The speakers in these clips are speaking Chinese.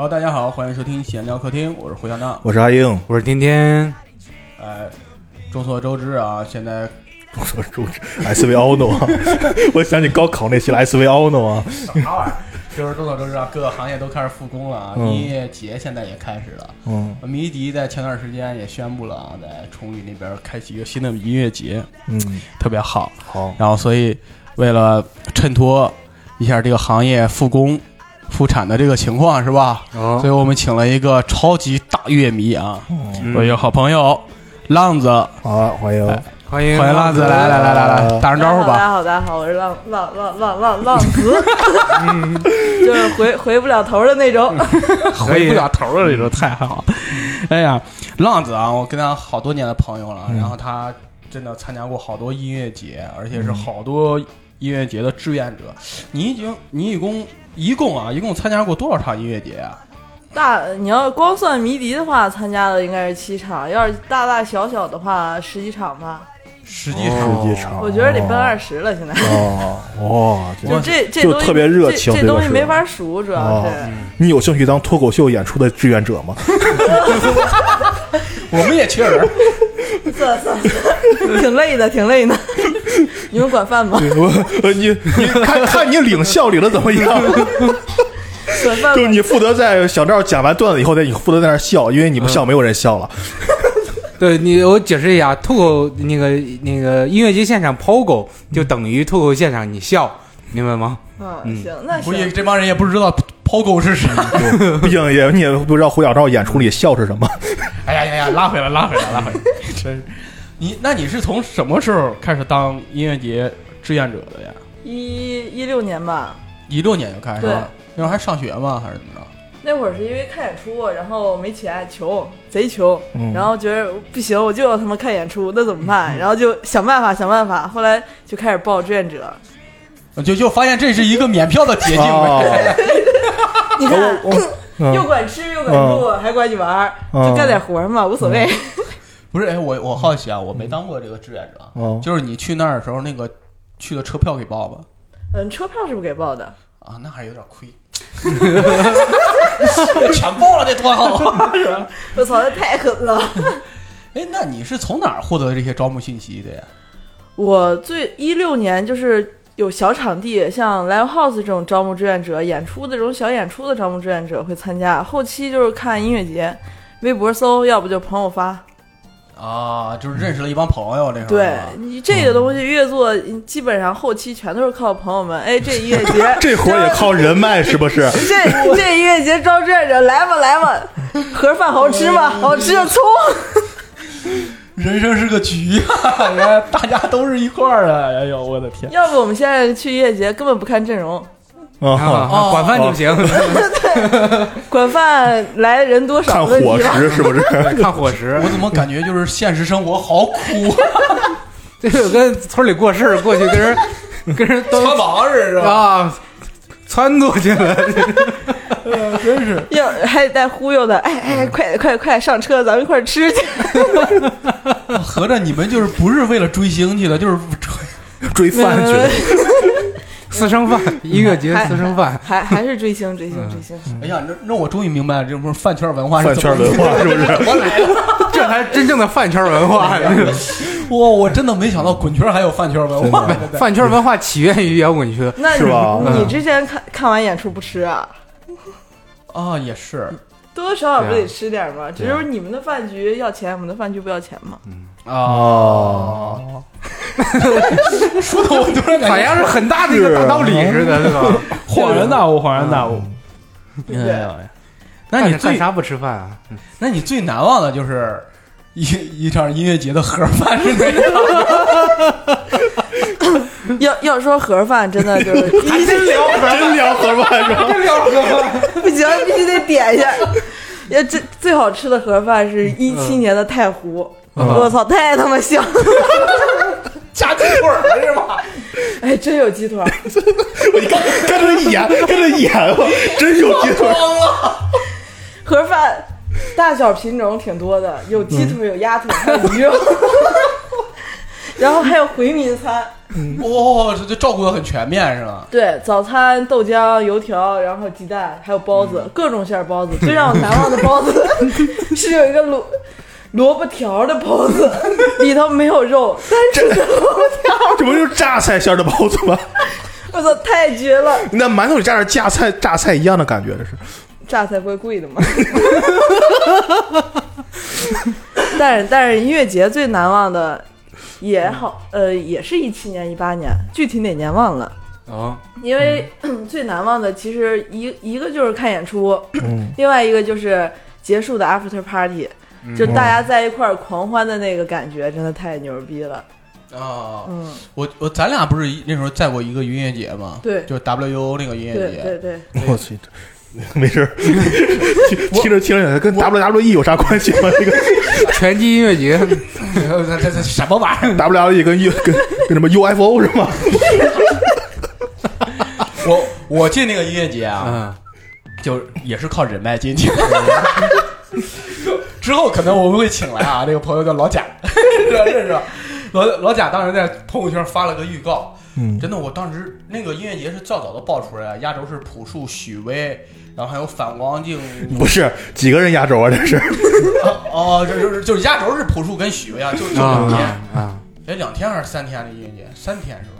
好，大家好，欢迎收听闲聊客厅，我是胡小闹。我是阿英，我是天天，哎，众所周知啊，现在众所周知 SV Ono 啊，我想起高考那期了 SV Ono 啊，啥玩意儿？就是众所周知啊，各个行业都开始复工了啊，嗯音乐节现在也开始了。嗯迷笛在前段时间也宣布了啊，在崇礼那边开启一个新的音乐节，嗯，特别好。好，然后，所以为了衬托一下这个行业复工复产的这个情况，是吧？所以哦，我们请了一个超级大乐迷啊，嗯。我一个好朋友浪子，好，欢迎，欢迎。欢迎浪子，来来来来来，打声招呼吧。大家好，大家好，我是浪浪浪浪浪浪子，就是回回不了头的那种。回不了头的那种太好。哎呀，浪子啊，我跟他好多年的朋友了，然后他真的参加过好多音乐节，而且是好多音乐节的志愿者。你已经，你一共一共啊，一共参加过多少场音乐节啊？大，你要光算迷笛的话，参加的应该是七场；要是大大小小的话，十几场吧。实际上，实际上，我觉得得奔二十了，现在。哦，哇，这就这这东西就特别热情这东西没法数，主要哦是。你有兴趣当脱口秀演出的志愿者吗？我们也缺人。算 算算，挺累的，挺累的。你们管饭吗？我，呃你你看看你领笑领的怎么样？管饭吗？就是你负责在小赵讲完段子以后，再你负责在那儿笑，因为你不笑，没有人笑了。对你，我解释一下，脱口那个那个音乐节现场抛狗就等于脱口现场你笑，明白吗？嗯，行，那估计。这帮人也不知道抛狗是啥。毕竟也你也不知道胡小赵演出里笑是什么。哎呀呀呀，拉回来，拉回来，拉回来，真是。你那你是从什么时候开始当音乐节志愿者的呀？一一六年吧，一六年就开始对了，那会儿还上学吗？还是怎么着？那会儿是因为看演出，然后没钱，穷，贼穷，嗯然后觉得不行，我就要他妈看演出，那怎么办？然后就想办法，想办法，后来就开始报志愿者。就就发现这是一个免票的捷径哦。你看，嗯 又管吃又管住，还管你玩就干点活儿嘛，无所谓。不是，哎，我我好奇啊，我没当过这个志愿者，哦就是你去那儿的时候，那个去的车票给报吧？嗯，车票是不给报的，啊，那还有点亏。全报了，这多好是吧？我操，那太狠了。哎，那你是从哪儿获得这些招募信息的呀？我最一六年就是有小场地，像 live house 这种招募志愿者，演出的这种小演出的招募志愿者会参加。后期就是看音乐节，微博搜，要不就朋友发。啊，就是认识了一帮朋友，这是对你这个东西越做，基本上后期全都是靠朋友们。哎，这音乐节 这活儿也靠人脉是不是？这这音乐节招志愿者，来吧来吧，盒饭好吃吗？好吃就冲！人生是个局啊！大家都是一块儿的。哎呦，我的天！要不我们现在去音乐节根本不看阵容，啊，啊，管饭就行，管饭来人多少看伙。食是不是？看伙食我。怎么感觉就是现实生活好苦啊？这就跟村里过事儿过去跟人跟人都穿王似的，啊撺掇去了，真是。要还得带忽悠的，哎哎，快快快上车，咱们一块儿吃去。合着你们就是不是为了追星去的，就是追追饭去了。私生饭，音乐节私生饭。还还是追星追星追星。哎呀，那那我终于明白了，这不是饭圈文化是饭圈文化是不是？这才真正的饭圈文化。哇，我真的没想到滚圈还有饭圈文化。饭圈文化起源于摇滚区，那是吧你你之前看看完演出不吃啊？啊，也是多多少少不得吃点嘛？只是你们的饭局要钱，我们的饭局不要钱嘛。啊，说的我突然好像是很大的一个大道理似的，对吧？恍然大悟，恍然大悟。对不对？那你最干啥不吃饭啊？那你最难忘的就是一一场音乐节的盒饭是哪场？要要说盒饭，真的就是还真聊真聊盒饭是吧？真聊盒饭。不行，必须得点一下。要最最好吃的盒饭是一七年的太湖，我操，太他妈香了！加鸡腿儿了是吧？哎，真有鸡腿儿，你看跟着一演，跟着一演吧，真有鸡腿。盒饭大小品种挺多的，有鸡腿，有鸭腿，还有鱼肉。然后还有回民餐，哇，这这照顾的很全面是吧？对，早餐豆浆、油条，然后鸡蛋，还有包子，各种馅儿包子。最让我难忘的包子是有一个萝萝卜条的包子，里头没有肉，单纯的萝卜条。这不就是榨菜馅儿的包子吗？我操，太绝了！那馒头里加点榨菜，榨菜一样的感觉，这是。榨菜不会贵的吗？但是但是音乐节最难忘的也好，呃，也是一七年、一八年，具体哪年忘了。啊，因为、最难忘的其实一一个就是看演出，嗯另外一个就是结束的 after party，、就大家在一块儿狂欢的那个感觉，真的太牛逼了。啊，嗯，我我咱俩不是那时候在过一个音乐节吗？对就是 WO 那个音乐节。对对，我去，没事，听着听着跟 WWE 有啥关系吗？这个 拳击音乐节，这这这什么玩意儿？WWE 跟 U 跟跟什么 UFO 是吗？我我进那个音乐节啊，嗯，就也是靠人脉进去的。之后可能我们会请来啊，这个朋友叫老贾，认识吧？老老贾当时在朋友圈发了个预告，嗯，真的，我当时那个音乐节是较早的爆出来，压轴是朴树、许巍，然后还有反光镜，不是几个人压轴啊？这是哦，这就是就是压轴是朴树跟许巍啊，就就两天，啊两天还是三天的音乐节？三天是吧？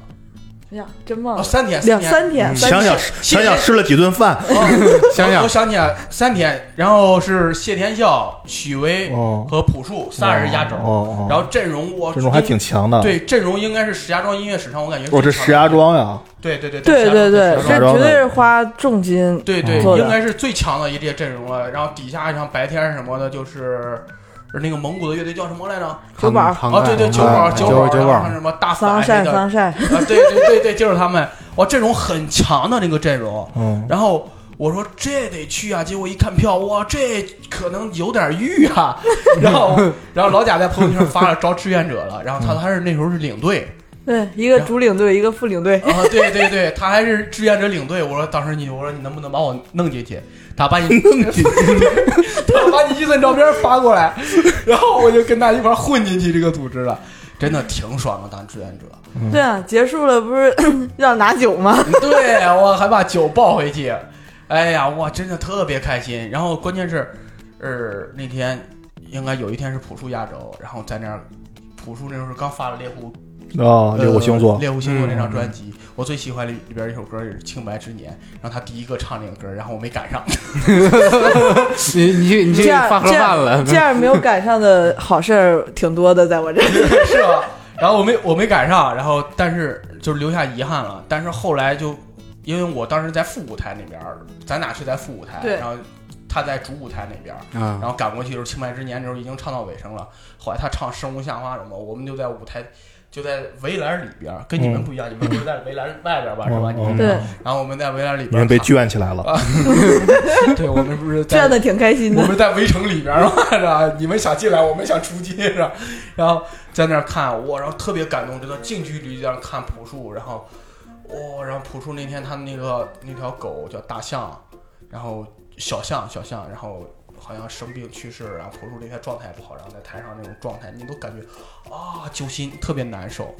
哎呀，真忘哦，了，三天，两天。三天，想想想想吃了几顿饭。哦 想想。我想起来三天，然后是谢天笑、许巍哦。和朴树仨人压轴，哦哦然后阵容我阵容还挺强的。，对阵容应该是石家庄音乐史上我感觉是我这石家，庄呀，对对对对对对，这绝对是花重金对对，应该是最强的一列阵容了。然后底下像白天什么的，就是那个蒙古的乐队叫什么来着？九宝啊，对对，九宝啊九宝然后什么大桑晒反的桑晒，啊，对对对对，就是他们，哇，阵容很强的那个阵容。嗯，然后我说这得去啊，结果一看票，哇，这可能有点欲啊。然后然后老贾在朋友圈发了招志愿者了，然后他他是那时候是领队对，一个主领队，一个副领队，啊，对对对，他还是志愿者领队。我说当时你我说你能不能把我弄进去？他把你弄进去，他把你预算照片发过来，然后我就跟他一块混进去这个组织了。真的挺爽的，当志愿者。对啊，结束了不是 要拿酒吗？对我还把酒抱回去，哎呀，我，真的特别开心。然后关键是，呃，那天应该有一天是朴树压轴，然后在那儿，朴树那时候刚发了猎户啊，猎户星座呃，猎户星座那张专辑，我最喜欢里里边一首歌也是《清白之年》，然后他第一个唱那个歌，然后我没赶上。你你去你去这样发盒这饭了样，这样没有赶上的好事儿挺多的，在我这儿。是吧？然后我没我没赶上，然后但是就是留下遗憾了。但是后来就因为我当时在副舞台那边儿，咱俩是在副舞台，对然后他在主舞台那边然后赶过去的时候，《清白之年》的时候已经唱到尾声了。后来他唱《生无夏花》什么，我们就在舞台。就在围栏里边儿，跟你们不一样，你们是在围栏外边儿吧，是吧？嗯你们对，然后我们在围栏里你们被边儿看，圈起来了。对，我们不是圈的挺开心的。我们在围城里边儿嘛，是吧？你们想进来，我们想出去，是吧？然后在那儿看我，然后特别感动，真的近距离这样看朴树，然后哇、然后朴树那天他那个那条狗叫大象，然后小象小象，然后好像生病去世，然后朴树那天状态不好，然后在台上那种状态，你都感觉啊揪心，特别难受。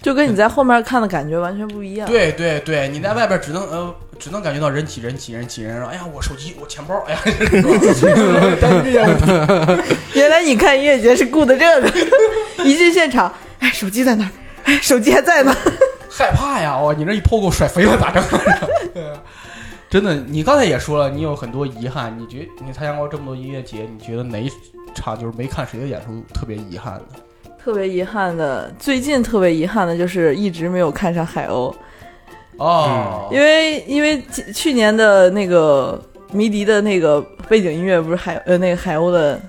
就跟你在后面看的感觉完全不一样。对对对，你在外边只能呃只能感觉到人挤人挤人挤人，哎呀我手机我钱包，哎呀，原来你看音乐节是顾的这个，一进现场，哎，手机在哪儿？哎，手机还在呢。害怕呀！哇，你这一抛给我甩飞了咋整？真的，你刚才也说了，你有很多遗憾。你觉你参加过这么多音乐节，你觉得哪一场就是没看谁的演出特别遗憾的？特别遗憾的，最近特别遗憾的就是一直没有看上海鸥，哦，因为因为去去年的那个迷笛的那个背景音乐不是海呃那个海鸥的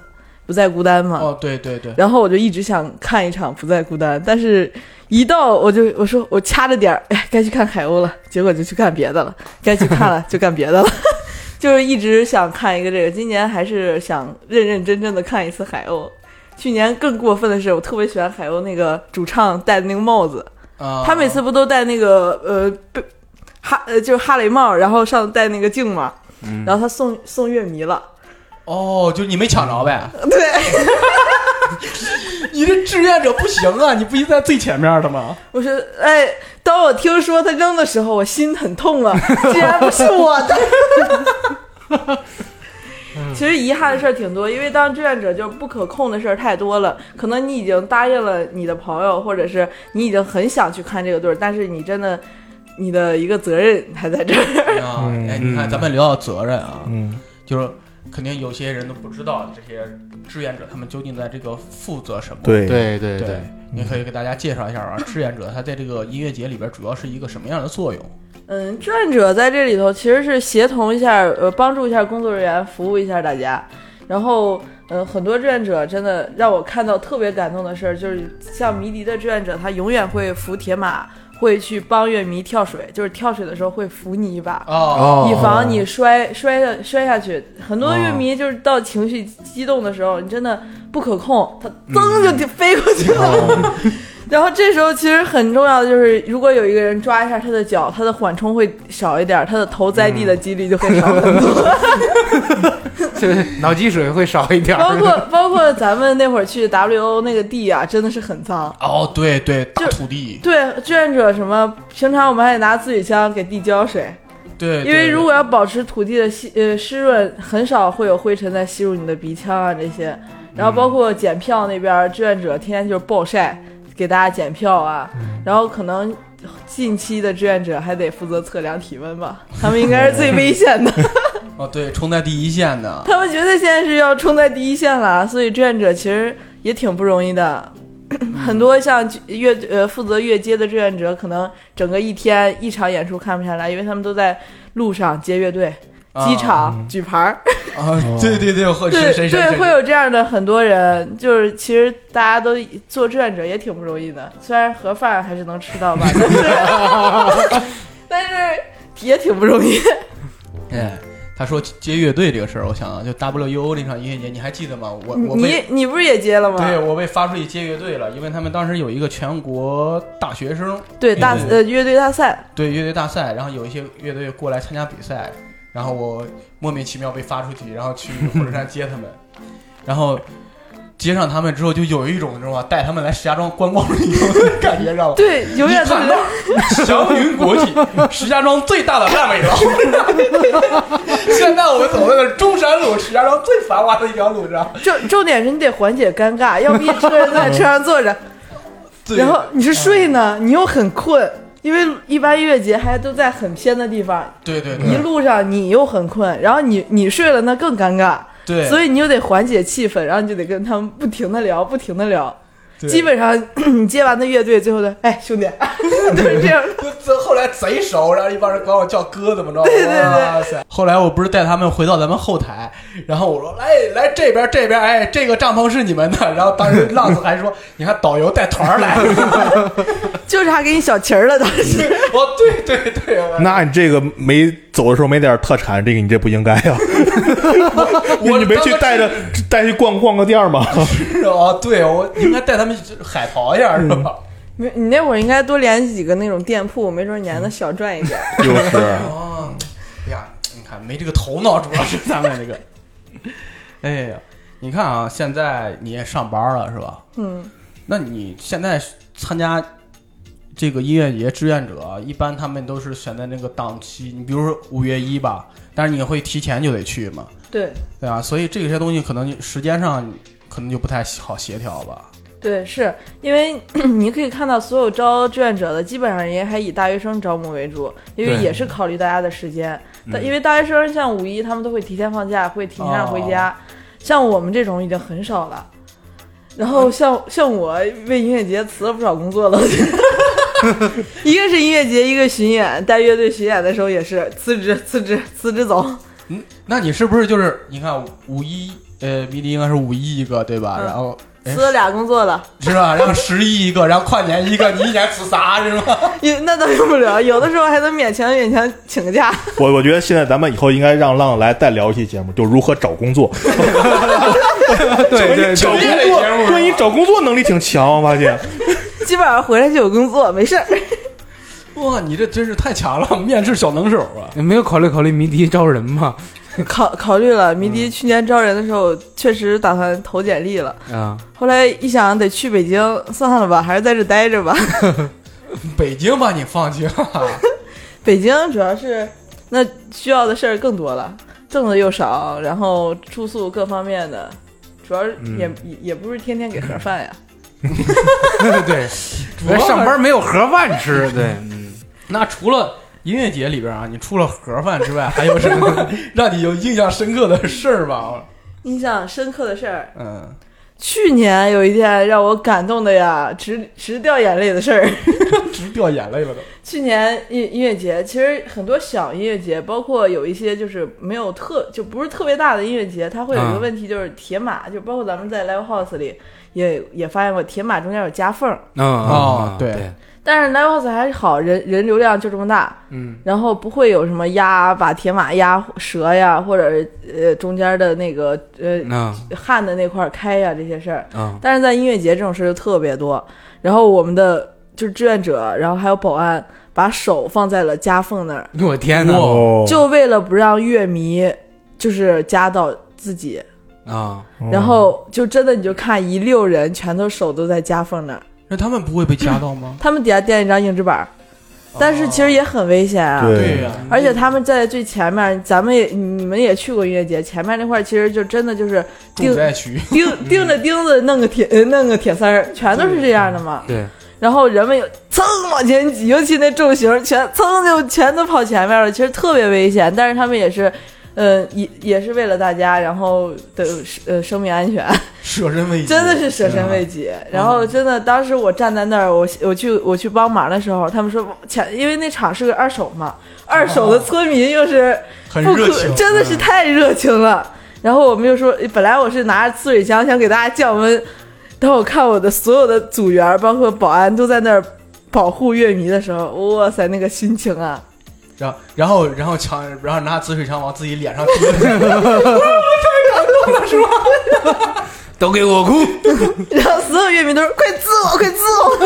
不再孤单嘛，哦，对对对，然后我就一直想看一场不再孤单，但是一到我就我说我掐着点儿，哎，该去看海鸥了，结果就去干别的了，该去看了 就干别的了，就是一直想看一个这个，今年还是想认认真真的看一次海鸥。去年更过分的是，我特别喜欢海鸥那个主唱戴的那个帽子，啊，他每次不都戴那个呃被哈呃就是哈雷帽，然后上戴那个镜嘛，然后他送送乐迷了，哦，就你没抢着呗？对，你这志愿者不行啊！你不应在最前面的吗？我说，哎，当我听说他扔的时候，我心很痛啊，竟然不是我的。其实遗憾的事儿挺多，因为当志愿者就不可控的事儿太多了。可能你已经答应了你的朋友，或者是你已经很想去看这个队儿，但是你真的你的一个责任还在这儿。啊，嗯哎，你看，咱们聊到责任啊，嗯就是肯定有些人都不知道这些志愿者他们究竟在这个负责什么。对对对对，你可以给大家介绍一下啊，志愿者他在这个音乐节里边主要是一个什么样的作用？嗯，志愿者在这里头其实是协同一下，呃，帮助一下工作人员，服务一下大家。然后，嗯、很多志愿者真的让我看到特别感动的事儿，就是像迷笛的志愿者，他永远会扶铁马，会去帮乐迷跳水，就是跳水的时候会扶你一把。哦，以防你摔摔下摔下去，很多乐迷就是到情绪激动的时候，你真的不可控，他噌就飞过去了。然后这时候其实很重要的就是，如果有一个人抓一下他的脚，他的缓冲会少一点，他的头栽地的几率就会少很多。这 脑积水会少一点儿。包括包括咱们那会儿去 WO 那个地啊，真的是很脏。哦，对对，大土地，对志愿者什么，平常我们还得拿自己枪给地浇水。对，因为如果要保持土地的吸呃湿润，很少会有灰尘再吸入你的鼻腔啊这些。然后包括检票那边，志愿者天天就是暴晒，给大家检票啊。然后可能近期的志愿者还得负责测量体温吧，他们应该是最危险的，哦，对，冲在第一线的，他们绝对现在是要冲在第一线了。所以志愿者其实也挺不容易的。很多像乐呃负责乐街的志愿者，可能整个一天一场演出看不下来，因为他们都在路上接乐队、机场举牌儿。啊，对对对，会对是谁谁对，会有这样的很多人，就是其实大家都做志愿者也挺不容易的，虽然盒饭还是能吃到吧，但是 但是也挺不容易。哎，他说接乐队这个事儿，我想啊，就 WUO 那场音乐节，你还记得吗？我我你你不是也接了吗？对我被发出去接乐队了，因为他们当时有一个全国大学生对大呃乐队大赛，对乐队大赛，然后有一些乐队过来参加比赛，然后我莫名其妙被发出去，然后去 火车站接他们，然后接上他们之后，就有一种你知道吗？带他们来石家庄观光旅游的感觉，知道吗？对，永远看到祥云国际，石家庄最大的烂尾楼。现在我们走的是中山路，石家庄最繁华的一条路上。重重点是你得缓解尴尬，要不一车人在车上坐着，然后你是睡呢，你又很困。因为一般音乐节还都在很偏的地方，对对对。一路上你又很困，然后你你睡了那更尴尬，对，所以你又得缓解气氛，然后你就得跟他们不停的聊，不停的聊。基本上 你接完的乐队，最后的哎兄弟，都是这样。这后来贼熟，然后一帮人管我叫哥，怎么着？对对对哇塞！后来我不是带他们回到咱们后台，然后我说：“来来这边这边，哎，这个帐篷是你们的。”然后当时浪子还说：“你看导游带团来了。就差给你小旗儿了，当时。”哦，对对对，那你这个没走的时候没点特产，这个你这不应该呀、我你没去带着带去逛逛个店吗？是哦，对我应该带他们去海淘一下，是吧？没你那会儿应该多联系几个那种店铺，没准你还能小赚一点。就是，哦，哎呀，你看没这个头脑，主要是咱们这个。哎呀，你看啊，现在你也上班了是吧？嗯，那你现在参加这个音乐节志愿者，一般他们都是选在那个档期，你比如说五月一吧，但是你会提前就得去嘛，对对啊？所以这些东西可能时间上可能就不太好协调吧。对，是因为 你可以看到所有招志愿者的，基本上也还以大学生招募为主，因为对也是考虑大家的时间。但因为大学生像五一，他们都会提前放假，会提前回家。像我们这种已经很少了。然后像像我为音乐节辞了不少工作了，一个是音乐节，一个巡演，带乐队巡演的时候也是辞职辞职辞职走。嗯，那你是不是就是你看五一呃迷笛应该是五一一个对吧？嗯然后哎辞了俩工作了，是吧？然后十一一个，然后跨年一个，你一年辞仨是吗？也那倒用不了，有的时候还能勉强勉强请个假。我我觉得现在咱们以后应该让浪来再聊一期节目，就如何找工作。对对找工作，说你找工作能力挺强，我发现。基本上回来就有工作，没事儿。哇，你这真是太强了，面试小能手啊！你没有考虑考虑迷笛招人吗？考考虑了，迷笛去年招人的时候确实打算投简历了，啊，后来一想得去北京，算了吧，还是在这待着吧。北京把你放弃了，北京主要是那需要的事儿更多了，挣的又少，然后住宿各方面的，主要是也、也也不是天天给盒饭呀。对，主要上班没有盒饭吃，对，嗯，那除了音乐节里边啊，你除了盒饭之外，还有什么 让你有印象深刻的事儿吧？印象深刻的事儿，嗯，去年有一件让我感动的呀，直直掉眼泪的事儿。直掉眼泪了都。去年音音乐节，其实很多小音乐节，包括有一些就是没有特就不是特别大的音乐节，它会有一个啊问题，就是铁马，就包括咱们在 live house 里也也发现过，铁马中间有夹缝儿，嗯哦对对，但是 live house 还是好，人人流量就这么大，嗯。然后不会有什么压把铁马压折呀，或者呃中间的那个呃嗯焊的那块儿开呀这些事儿，嗯但是在音乐节这种事就特别多，然后我们的就是志愿者，然后还有保安，把手放在了夹缝那儿，我天哪，哦，就为了不让乐迷就是夹到自己，啊，然后就真的你就看一溜人全都手都在夹缝那儿，那他们不会被夹到吗？他们底下垫一张硬纸板儿，但是其实也很危险啊。对对呀、而且他们在最前面，咱们也你们也去过音乐节，前面那块其实就真的就是重灾区。钉钉着钉子弄个铁呃弄个铁丝儿，全都是这样的嘛。对，然后人们有蹭往前挤，尤其那重型全蹭就全都跑前面了，其实特别危险。但是他们也是，呃，也也是为了大家，然后的呃生命安全，舍身为己，真的是舍身为己。然后真的，当时我站在那儿，我我去我去帮忙的时候，他们说前因为那场是个二手嘛，二手的村民又是不可很热情，真的是太热情了。然后我们又说，本来我是拿着刺水枪想给大家降温，当我看我的所有的组员，包括保安都在那儿保护乐迷的时候，哇塞，那个心情啊！然后然后然后枪，然后拿紫水枪往自己脸上滴，都给我哭，然后所有乐迷都说：“快滋我，快滋我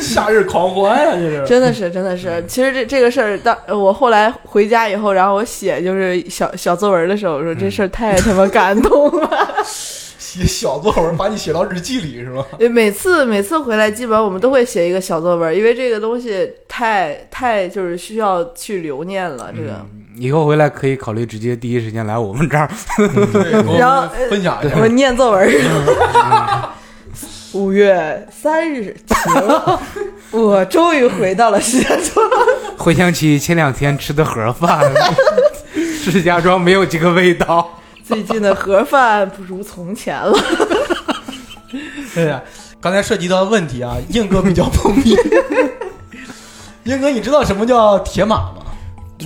夏日狂欢呀、这！”是。真的是，真的是。其实这这个事儿，当我后来回家以后，然后我写就是小小作文的时候，我说这事儿太他妈感动了。写小作文，把你写到日记里是吧？呃每次每次回来，基本上我们都会写一个小作文，因为这个东西太太就是需要去留念了。这个，以后回来可以考虑直接第一时间来我们这儿，对，然后分享一下。我念作文。五月三日晴，我终于回到了石家庄。回想起前两天吃的盒饭，石家庄没有这个味道。最近的盒饭不如从前了。对呀，刚才涉及到的问题啊，硬哥比较懵逼。硬哥，你知道什么叫铁马吗？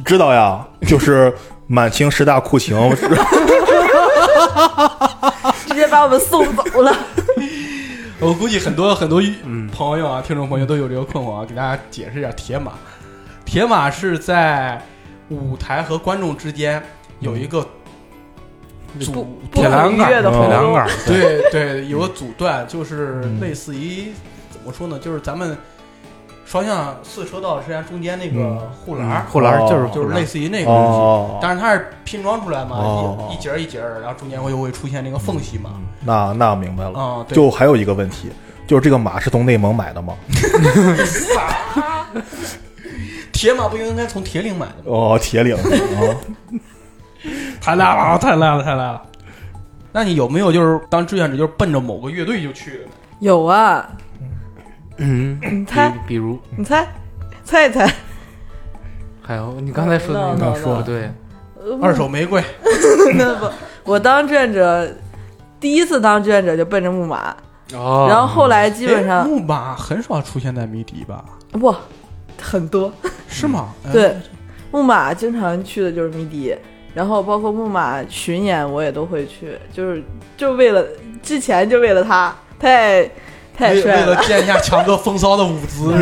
知道呀，就是满清十大酷刑，直接把我们送走了。我估计很多很多朋友啊，听众朋友都有这个困惑啊，给大家解释一下铁马。铁马是在舞台和观众之间有一个阻铁栏杆铁栏杆，对对，有个阻断，就是类似于怎么说呢？就是咱们双向四车道之间中间那个护栏，护栏就是哦就是类似似于那个东西。哦，但是它是拼装出来嘛，哦一一节儿一节儿，然后中间会又会出现那个缝隙嘛。那那明白了。啊，就还有一个问题，就是这个马是从内蒙买的吗？铁马不应该从铁岭买的吗？哦，铁岭啊，太烂了，太烂了，太烂了。那你有没有就是当志愿者，就是奔着某个乐队就去的呢？有啊，嗯，你猜，比比如。你猜，猜一猜。还有你刚才说的那 No, no, 个说对，二手玫瑰，那不，我当志愿者，第一次当志愿者就奔着木马，哦，然后后来基本哎上木马很少出现在迷笛吧？不很多。是吗？哎。对，木马经常去的就是迷笛，然后包括木马巡演我也都会去，就是就为了之前就为了他，太太帅了为了，见一下强哥风骚的舞姿，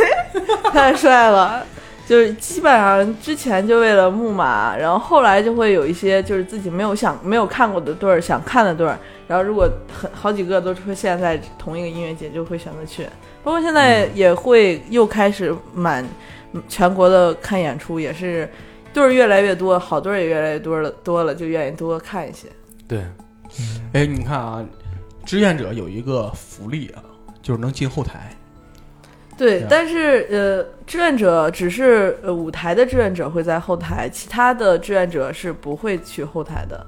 太帅了。就是基本上之前就为了木马，然后后来就会有一些就是自己没有想没有看过的队儿，想看的队儿，然后如果很好几个都出现在同一个音乐节，就会选择去。包括现在也会又开始满全国的看演出，也是队儿越来越多，好队儿也越来越多了，多了就愿意多看一些。对，哎，你看啊，志愿者有一个福利啊，就是能进后台。对，对但是呃，志愿者只是呃舞台的志愿者会在后台，其他的志愿者是不会去后台的。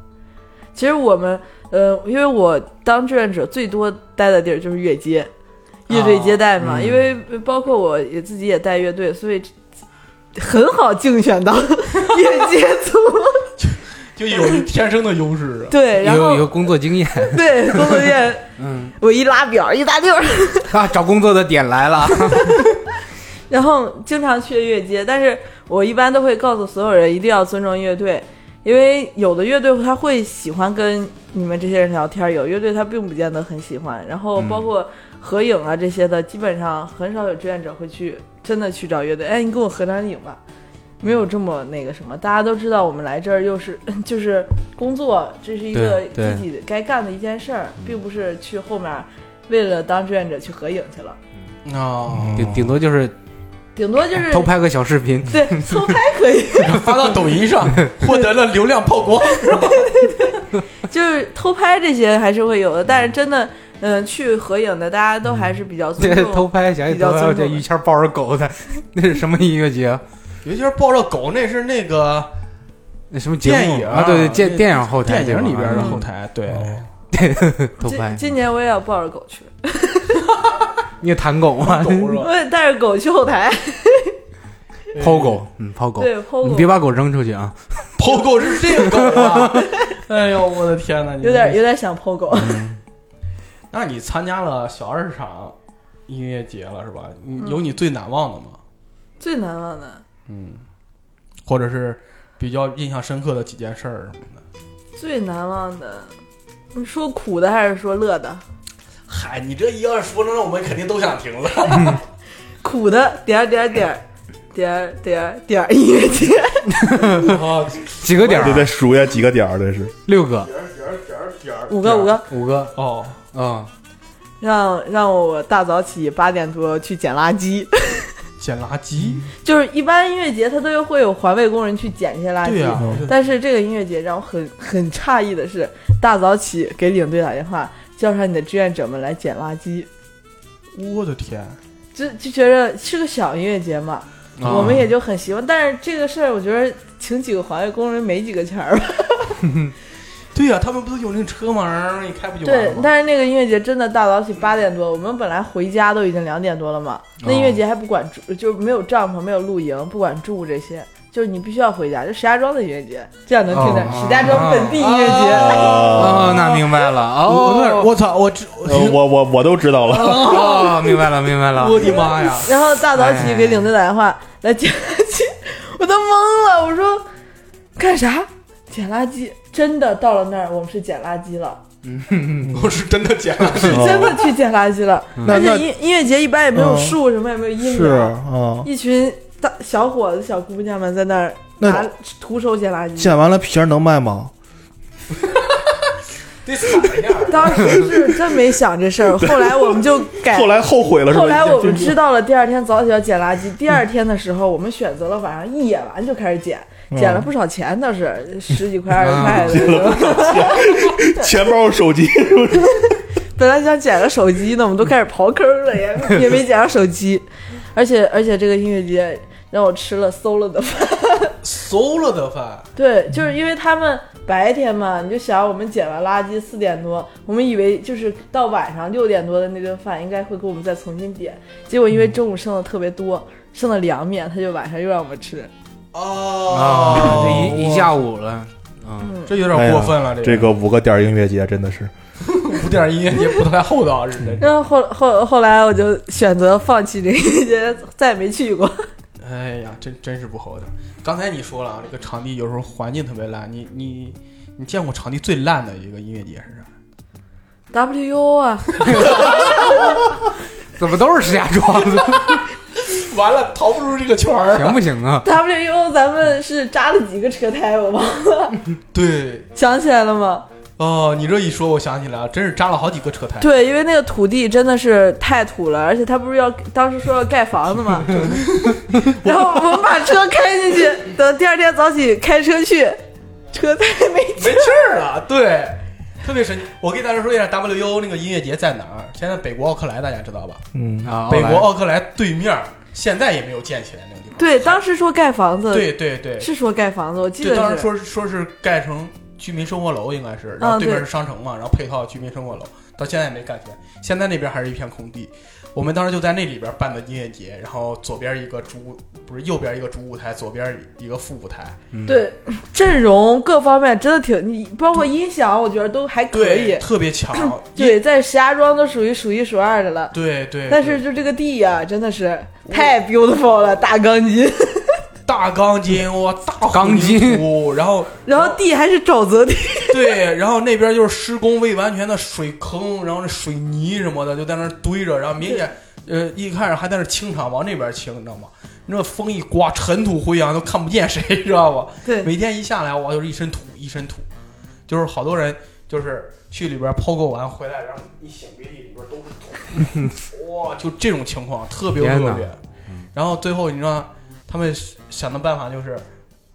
其实我们呃，因为我当志愿者最多待的地儿就是乐街，乐队接待嘛，嗯因为包括我也自己也带乐队，所以很好竞选到乐街组。就有天生的优势啊。对，然后有有工作经验，对工作经验 嗯我一拉表一大溜儿。啊，找工作的点来了，然后经常去乐街，但是我一般都会告诉所有人一定要尊重乐队，因为有的乐队他会喜欢跟你们这些人聊天，有乐队他并不见得很喜欢。然后包括合影啊这些的，基本上很少有志愿者会去真的去找乐队，哎，你跟我合张影吧。没有这么那个什么，大家都知道我们来这儿又是 就是工作，这是一个对对自己该干的一件事儿，并不是去后面为了当志愿者去合影去了，哦，顶顶多就是顶多就是偷拍个小视频，对 偷拍可以。发到抖音上，获得了流量曝光。就是偷拍这些还是会有的，但是真的，嗯、去合影的大家都还是比较尊这重。偷拍想起比较偷拍这于谦抱着狗的，那是什么音乐节？有些人抱着狗，那是那个那什么节电影啊？对对，电电影后台电影里边的嗯后台，对，偷拍今，年我也要抱着狗去，你也弹狗吗？我也带着狗去后台。抛狗，嗯，抛狗，对，抛狗你别把狗扔出去啊！抛狗是这个狗啊！哎呦，我的天哪！有点有点想抛狗。那你参加了小二十场音乐节了是吧？有你最难忘的吗？最难忘的，嗯，或者是比较印象深刻的几件事儿什么的？最难忘的，你说苦的还是说乐的？嗨，你这一要是说了，那我们肯定都想听了。苦的点儿点儿点儿点儿点儿点儿音乐节，啊，几个点儿？这得数下几个点儿，这是六个，点儿点儿点儿点儿五个五个，五个，哦，嗯，让让我大早起八点多去捡垃圾。捡垃圾。就是一般音乐节它都会有环卫工人去捡一些垃圾，对呀，但是这个音乐节让我很很诧异的是，大早起给领队打电话，叫上你的志愿者们来捡垃圾，我的天！就就觉得是个小音乐节嘛，啊我们也就很习惯。但是这个事儿，我觉得请几个环卫工人没几个钱儿吧。对呀，他们不是有那个车吗？一开不就完了吗？，对但是那个音乐节真的大早起八点多，我们本来回家都已经两点多了嘛。那音乐节还不管住，就是没有帐篷，没有露营，不管住这些，就是你必须要回家。就石家庄的音乐节，这样能听见哦石家庄本地音乐节。哦，那明白了，哦，我操！我这呃我我我都知道了，哦，明白了，明白了，我的妈呀！然后大早起给领队打电话来捡垃圾，我都懵了。我说干啥？捡垃圾？真的到了那儿，我们是捡垃圾了，嗯我是真的捡垃圾。真的去捡垃圾了。而且音音乐节一般也没有嗯树，什么也没有阴是凉，啊，一群大小伙子、小姑娘们在那儿拿徒手捡垃圾。捡完了皮儿能卖吗？得撒一下。当时是真没想这事儿，后来我们就改。后来后悔了是吧？后来我们知道了，第二天早起要捡垃圾。第二天的时候，我们选择了晚上一演完就开始捡，嗯捡了不少钱，倒是十几块、二十块的。钱包、手机，本来想捡个手机呢，我们都开始刨坑了，也也没捡着手机。而且而且这个音乐节让我吃了馊了的饭。馊了的饭，对，就是因为他们白天嘛，你就想我们捡完垃圾四点多，我们以为就是到晚上六点多的那顿饭应该会给我们再重新点，结果因为中午剩的特别多，剩的凉面，他就晚上又让我们吃。哦啊，这一一下午了，嗯，这有点过分了。这个五个点儿音乐节真的是，五点音乐节不太厚道，是的。然后后后后来我就选择放弃这个音乐节，再也没去过。哎呀，真真是不好的。刚才你说了啊，这个场地有时候环境特别烂，你你你见过场地最烂的一个音乐节是啥？WU 啊，怎么都是石家庄的？完了，逃不出这个圈儿。行不行啊？WU 咱们是扎了几个车胎，我忘了，对，想起来了吗？哦，你这一说，我想起来了，真是扎了好几个车胎。对，因为那个土地真的是太土了，而且他不是要当时说要盖房子嘛，然后我们把车开进去，等第二天早起开车去，车胎没没气儿了，对，特别神奇。我给大家说一下 WU 那个音乐节在哪儿？现在北国奥克莱大家知道吧？嗯，啊，北国奥克莱对面，现在也没有建起来那个地方。对，当时说盖房子，对对对，是说盖房子，我记得，当时。说说是盖成居民生活楼，应该是，然后嗯对对面是商城嘛，然后配套居民生活楼，到现在也没盖起来。现在那边还是一片空地。我们当时就在那里边办的音乐节，然后左边一个主不是右边一个主舞台，左边一个副舞台，对，阵容各方面真的挺，你包括音响，我觉得都还可以对，。特别强。对，在石家庄都属于数一数二的了。对对，但是就这个地呀、真的是太 beautiful 了，大钢筋，大钢筋，哇，大钢筋土，然后然后地还是沼泽地。对，然后那边就是施工未完全的水坑，然后那水泥什么的就在那儿堆着，然后明显呃一开始还在那清场，往那边清，你知道吗？那风一刮，尘土飞扬，都看不见谁，知道吧？对，每天一下来，哇，就是一身土，一身土，就是好多人就是去里边抛购完回来，然后一擤鼻涕里边都是土，哇，就这种情况特别恶劣。然后最后你知道他们想的办法就是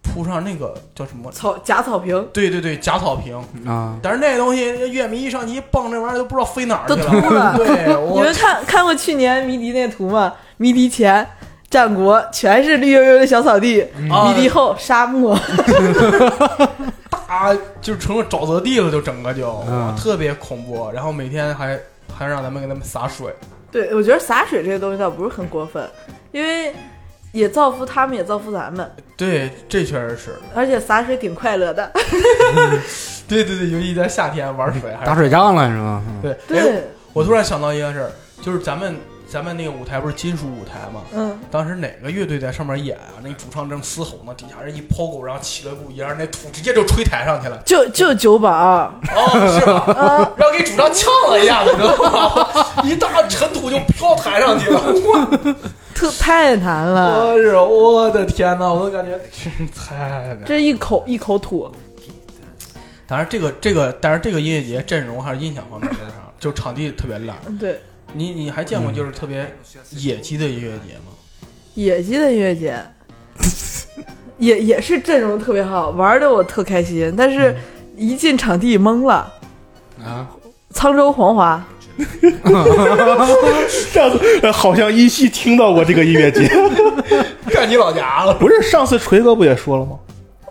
铺上那个叫什么？草假草坪对对对，假草坪。啊，但是那东西乐迷一上去一蹦，那玩意儿都不知道飞哪儿去都秃了 对，你们看看过去年迷笛那图吗？迷笛前战国全是绿油油的小草地，啊迷笛后沙漠。大就成了沼泽地了，就整个就、嗯特别恐怖。然后每天还还让咱们给他们洒水。对，我觉得洒水这个东西倒不是很过分，因为也造福他们，也造福咱们，对，这确实是。而且洒水挺快乐的。对对对，尤其在夏天玩水还是打水仗了是吗？对对。我突然想到一件事儿，就是咱们咱们那个舞台不是金属舞台吗？嗯，当时哪个乐队在上面演啊？那主唱正嘶吼呢，底下人一抛狗，然后起了股烟，那土直接就吹台上去了。就就九保，哦，是吧？啊，然后给主唱呛了一下子，你知道吗？一大尘土就飘台上去了。特太难了，我日我的天呐，我都感觉真是太难。这一口一口土。当然，这个这个，但是这个音乐节阵容还是音响方面说得上，就场地特别烂。对，你你还见过就是特别野鸡的音乐节吗？野鸡的音乐节，也也是阵容特别好，玩的我特开心，但是一进场地懵了。啊，沧州黄华，上次呃好像依稀听到过这个音乐节，干你老家了？不是上次锤哥不也说了吗？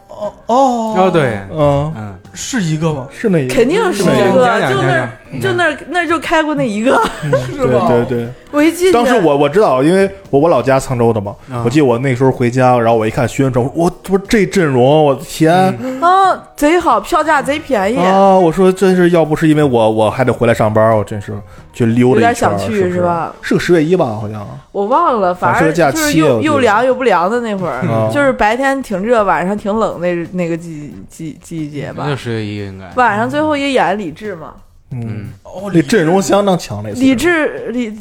哦哦哦对，嗯，嗯，是一个吗？是那一个，肯定是那一个，就那儿就那儿那儿就开过那一个，是吧？对对对。我一进去，当时我我知道，因为我我老家沧州的嘛，啊我记得我那时候回家，然后我一看宣传，我我说这阵容，我的天啊贼好，票价贼便宜，啊！我说真是要不是因为我我还得回来上班，我真是去溜达一圈，有点想去是吧？是个十月一吧，好像。我忘了，反反正就是又又凉又不凉的那会儿，啊就是白天挺热，晚上挺冷那那个季季季节吧就。十月一应该。晚上最后也演李志嘛，嗯，嗯，哦，那阵容相当强，那次李志李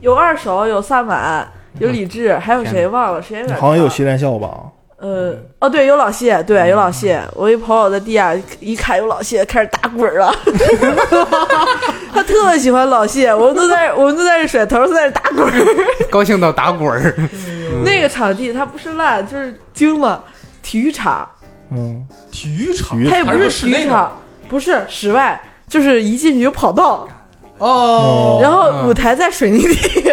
有二手，有萨满，有李志，还有谁忘了？谁好像有谢天笑吧？呃，哦，对，有老谢，对，有老谢。我一朋友在地下一看有老谢，开始打滚儿了。他特喜欢老谢，我们都在我们都在这甩头，在这打滚儿。高兴到打滚儿。那个场地它不是烂，就是精了。体育场，嗯，体育场。体育还它也不是体育场，不是室外，就是一进去有跑道，哦，然后舞台在水泥地。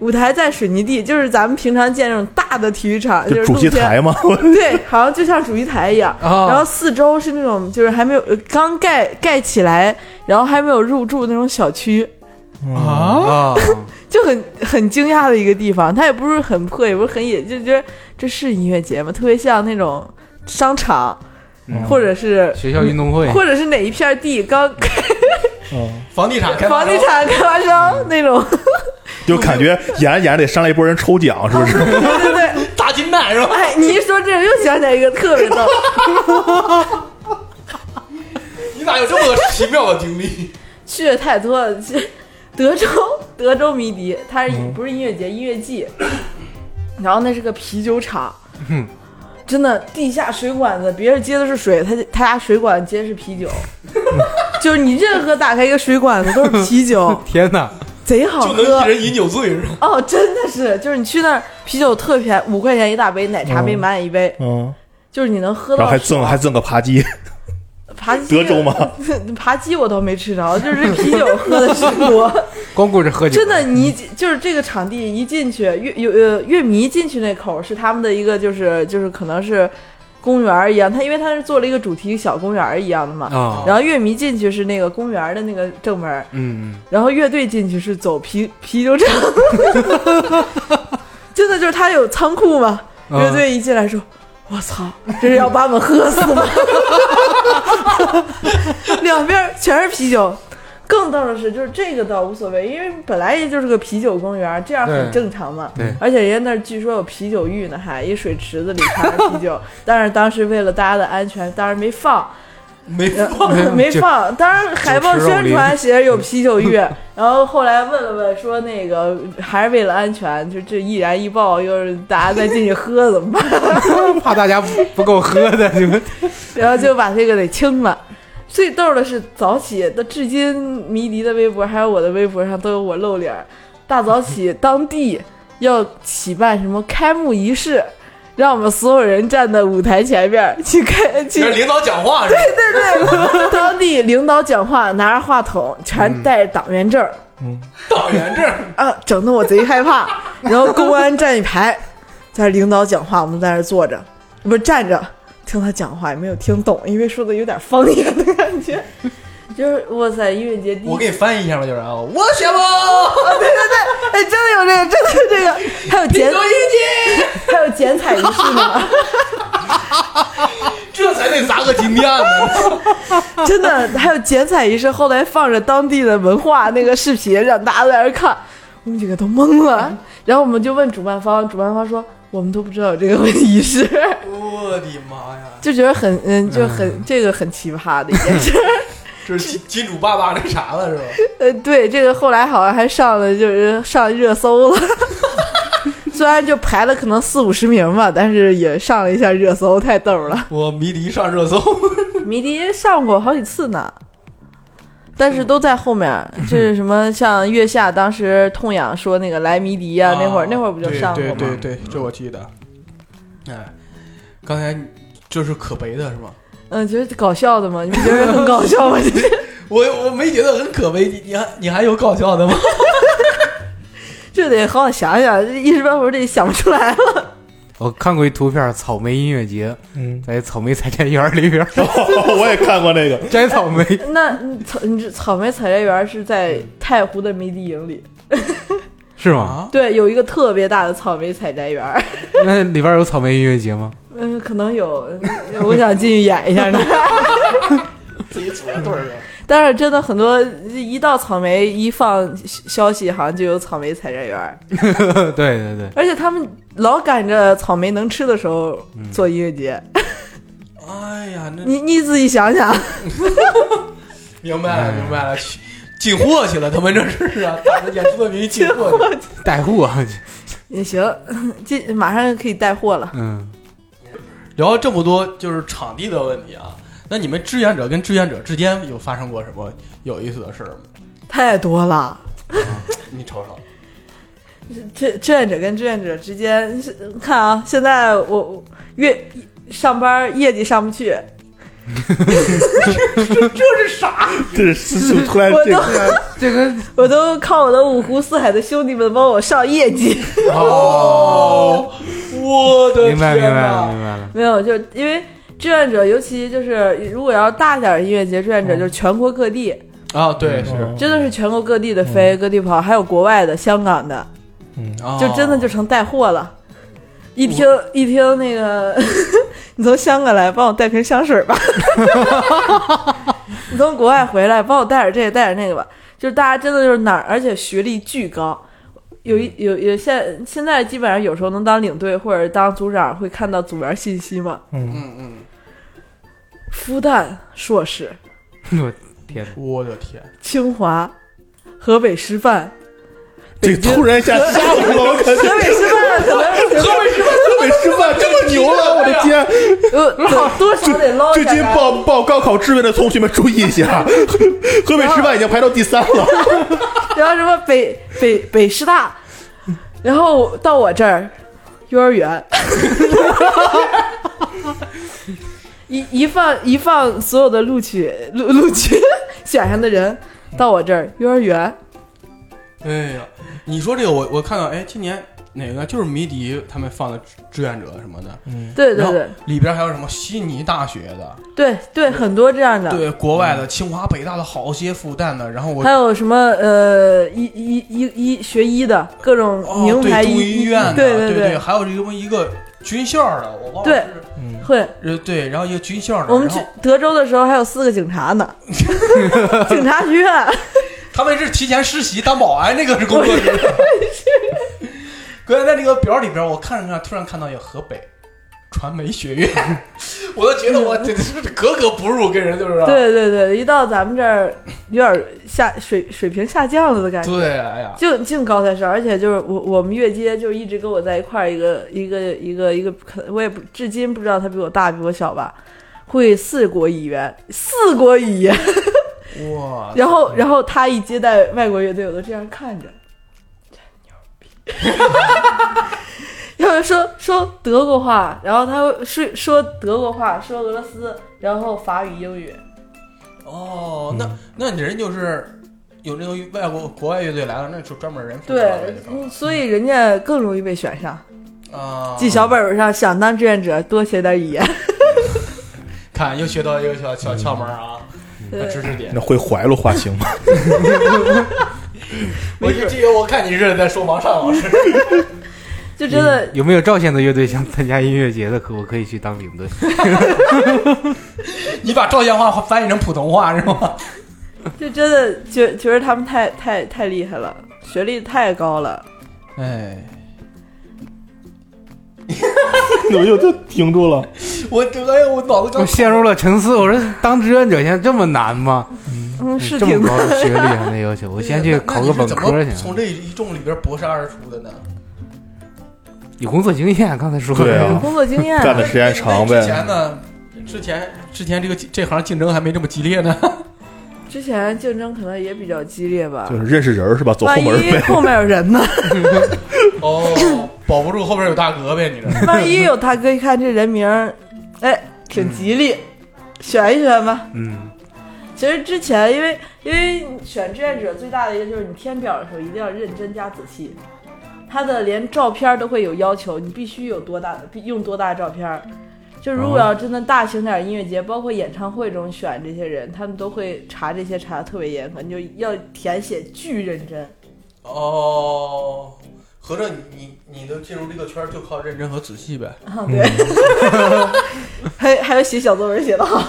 舞台在水泥地，就是咱们平常见那种大的体育场，就就是主露天席台嘛，对，好像就像主席台一样。哦。然后四周是那种就是还没有呃刚盖盖起来，然后还没有入住那种小区，啊，啊，就很很惊讶的一个地方。它也不是很破，也不是很野，就觉得这是音乐节吗？特别像那种商场，嗯或者是学校运动会，或者是哪一片地刚嗯，房地产开发商房地产开发商那种，就感觉演着演着得上来一波人抽奖，是不是？对对对。大金蛋是吧？哎，你一说这个，又想起来一个特别逗。你咋有这么多奇妙的经历？去的太多了。去德州，德州迷笛，它是、不是音乐节，音乐季。然后那是个啤酒厂，真的地下水管子，别人接的是水，他他家水管接的是啤酒，就是你任何打开一个水管子都是啤酒，天哪！贼好就能一。人饮酒醉是吧？哦，真的是，就是你去那儿啤酒特便宜，五块钱一大杯，奶茶杯满满一杯，嗯，就是你能喝到然后还赠还赠个扒鸡，扒鸡德州吗？扒鸡我倒没吃着，就是啤酒喝的是多。光顾着喝酒，真的，你就是这个场地一进去，乐有呃乐迷进去那口是他们的一个，就是就是可能是公园一样，他因为他是做了一个主题小公园一样的嘛。啊，然后乐迷进去是那个公园的那个正门儿，嗯，然后乐队进去是走啤啤酒厂。真的就是他有仓库嘛，嗯乐队一进来说：“我操，这是要把我们喝死吗？” 两边全是啤酒。更逗的是，就是这个倒无所谓，因为本来也就是个啤酒公园，这样很正常嘛。对而且人家那儿据说有啤酒浴呢，还一水池子里插着啤酒。但是当时为了大家的安全，当然没放，没放没就放。当然海报宣传写着有啤酒浴，然后后来问了问，说那个还是为了安全，就这易燃易爆，要是大家再进去喝怎么办？怕大家不不够喝的，你们然后就把这个给清了。最逗的是早起的，至今迷离的微博还有我的微博上都有我露脸。大早起当地要起办什么开幕仪式，让我们所有人站在舞台前面 去开去领导讲话是吧？当地领导讲话，拿着话筒，全带着党员证嗯、党员证，啊，整的我贼害怕。然后公安站一排，在领导讲话，我们在那儿坐着，不是站着听他讲话，也没有听懂，因为说的有点方言的感觉。就是哇塞，音乐节第一我给你翻译一下吧，就是啊，我写吧，哎，真的有这个，真的有这个，还有剪音乐还有剪彩仪式呢，节，这才得砸个金店呢。真的还有剪彩仪式，后来放着当地的文化那个视频，让大家在那看，我们几个都懵了。然后我们就问主办方，主办方说我们都不知道有这个仪式，我的妈呀！就觉得很嗯，就很、这个很奇葩的一件事。这是金金主爸爸那啥了是吧？呃，对，这个后来好像还上了，就是上热搜了。虽然就排了可能四五十名吧，但是也上了一下热搜，太逗了。我迷笛上热搜，迷笛上过好几次呢，但是都在后面。就是什么？像月下当时痛痒说那个来迷笛啊、那会儿那会儿不就上过吗？对对对对，这我记得。哎，刚才这是可悲的是吗？嗯，觉得搞笑的吗？你们觉得很搞笑吗？我我没觉得很可悲，你你还你还有搞笑的吗？这得好好想想，这一时半会儿得想不出来了。我看过一图片，草莓音乐节嗯，在草莓采摘园里边 我也看过那个，摘草莓，那草你这草莓采摘园是在太湖的迷笛营里，是吗？啊，对，有一个特别大的草莓采摘园。那里边有草莓音乐节吗？嗯，可能有，嗯我想进去演一下呢。自己组个队儿的。但是真的很多，一到草莓一放消息，好像就有草莓采摘园儿，对对对，而且他们老赶着草莓能吃的时候做音乐节。哎呀，那你你自己想想，明白了明白了，去进货去了，他们这是啊，打着演出的名义进货去。带货，啊也行，这马上可以带货了。嗯，聊了这么多就是场地的问题啊，那你们志愿者跟志愿者之间有发生过什么有意思的事儿吗？太多了，你瞅瞅，志志愿者跟志愿者之间，是看啊，现在我我月上班业绩上不去，这是是突然我都这个我都靠我的五湖四海的兄弟们帮我上业绩。哦，我的明白明白了明白了，没有，就因为志愿者，尤其就是如果要大点儿音乐节，志愿者就是全国各地，啊，对是，真的是全国各地的飞，各地跑，还有国外的、香港的，哦就真的就成带货了。一听一听那个，你从香港来，帮我带瓶香水吧。你从国外回来，帮我带点这个，带点那个吧。就是大家真的就是哪儿，而且学历巨高。有一有有现现在基本上有时候能当领队或者当组长，会看到组员信息嘛。嗯，嗯嗯，复旦硕士，我天，我的天，清华、河北师范、这突然一下吓唬了我，感觉河北师范可能是河北师范美师范这么牛了，我的天！呃，多多少得捞一最近。报报高考志愿的同学们注意一下，河北师范已经排到第三了。然后什么北北北师大，然后到我这儿幼儿园，一一放一放所有的录取录录取 选上的人到我这儿幼儿园，哎呀，你说这个我我看到，哎，今年哪个就是迷笛他们放的志志愿者什么的，嗯。对对对。里边还有什么悉尼大学的，对对，很多这样的。对，国外的清华、北大的好些复旦的，然后我还有什么呃医医医医学医的各种名牌中医院的，对对对，还有这么一个军校的，我忘了对是会。呃对，然后一个军校的，我们去德州的时候还有四个警察呢，警察学院。他们是提前实习当保安，那个是工作 人员。刚才在那个表里边，我看着看，突然看到有河北传媒学院，我都觉得我这是格格不入，跟人就是。对对对，一到咱们这儿有点下水水平下降了的感觉。对，哎呀，净净高材生，而且就是我我们越街就一直跟我在一块儿，一个一个一个一个，可我也不至今不知道他比我大比我小吧，会四国语言，四国语言，哇，然后然后他一接待外国乐队，我都这样看着。要是说说德国话，然后他会说说德国话，说俄罗斯，然后法语、英语，哦，那那你人就是有那个外国国外乐队来了，那就专门人负责这对所以人家更容易被选上。啊，记小本本上，想当志愿者多学点语言。看又学到一个小小窍门啊，对知识点那。会怀了画行吗？我这个我看你是在说王上老师。就真的有没有赵县的乐队想参加音乐节的？可我可以去当领队。你把赵县话翻译成普通话是吗？就真的觉觉得他们太太太厉害了，学历太高了。哎，我又就停住了。我这哎呀，我脑子刚我陷入了沉思。我说当志愿者现在这么难吗？嗯，是挺这么高的学历 还得要求？我先去考个本科去。从这一众里边博士而出的呢？有工作经验，刚才说对啊有工作经验。干的时间长呗之前呢？之前之前这个这行竞争还没这么激烈呢。之前竞争可能也比较激烈吧就。是认识人是吧？走后万一门呗。后面有人呢？哦，保不住后边有大哥呗，你这。万一有大哥一看这人名儿，哎，挺吉利，选一选吧。嗯，其实之前因为因为选志愿者最大的一个就是你填表的时候一定要认真加仔细，他的连照片都会有要求，你必须有多大的必用多大的照片。就如果要真的大型点音乐节，包括演唱会中选这些人，他们都会查这些查的特别严格，你就要填写巨认真。哦，合着你你你能进入这个圈儿就靠认真和仔细呗。啊，对，还还有写小作文写的好，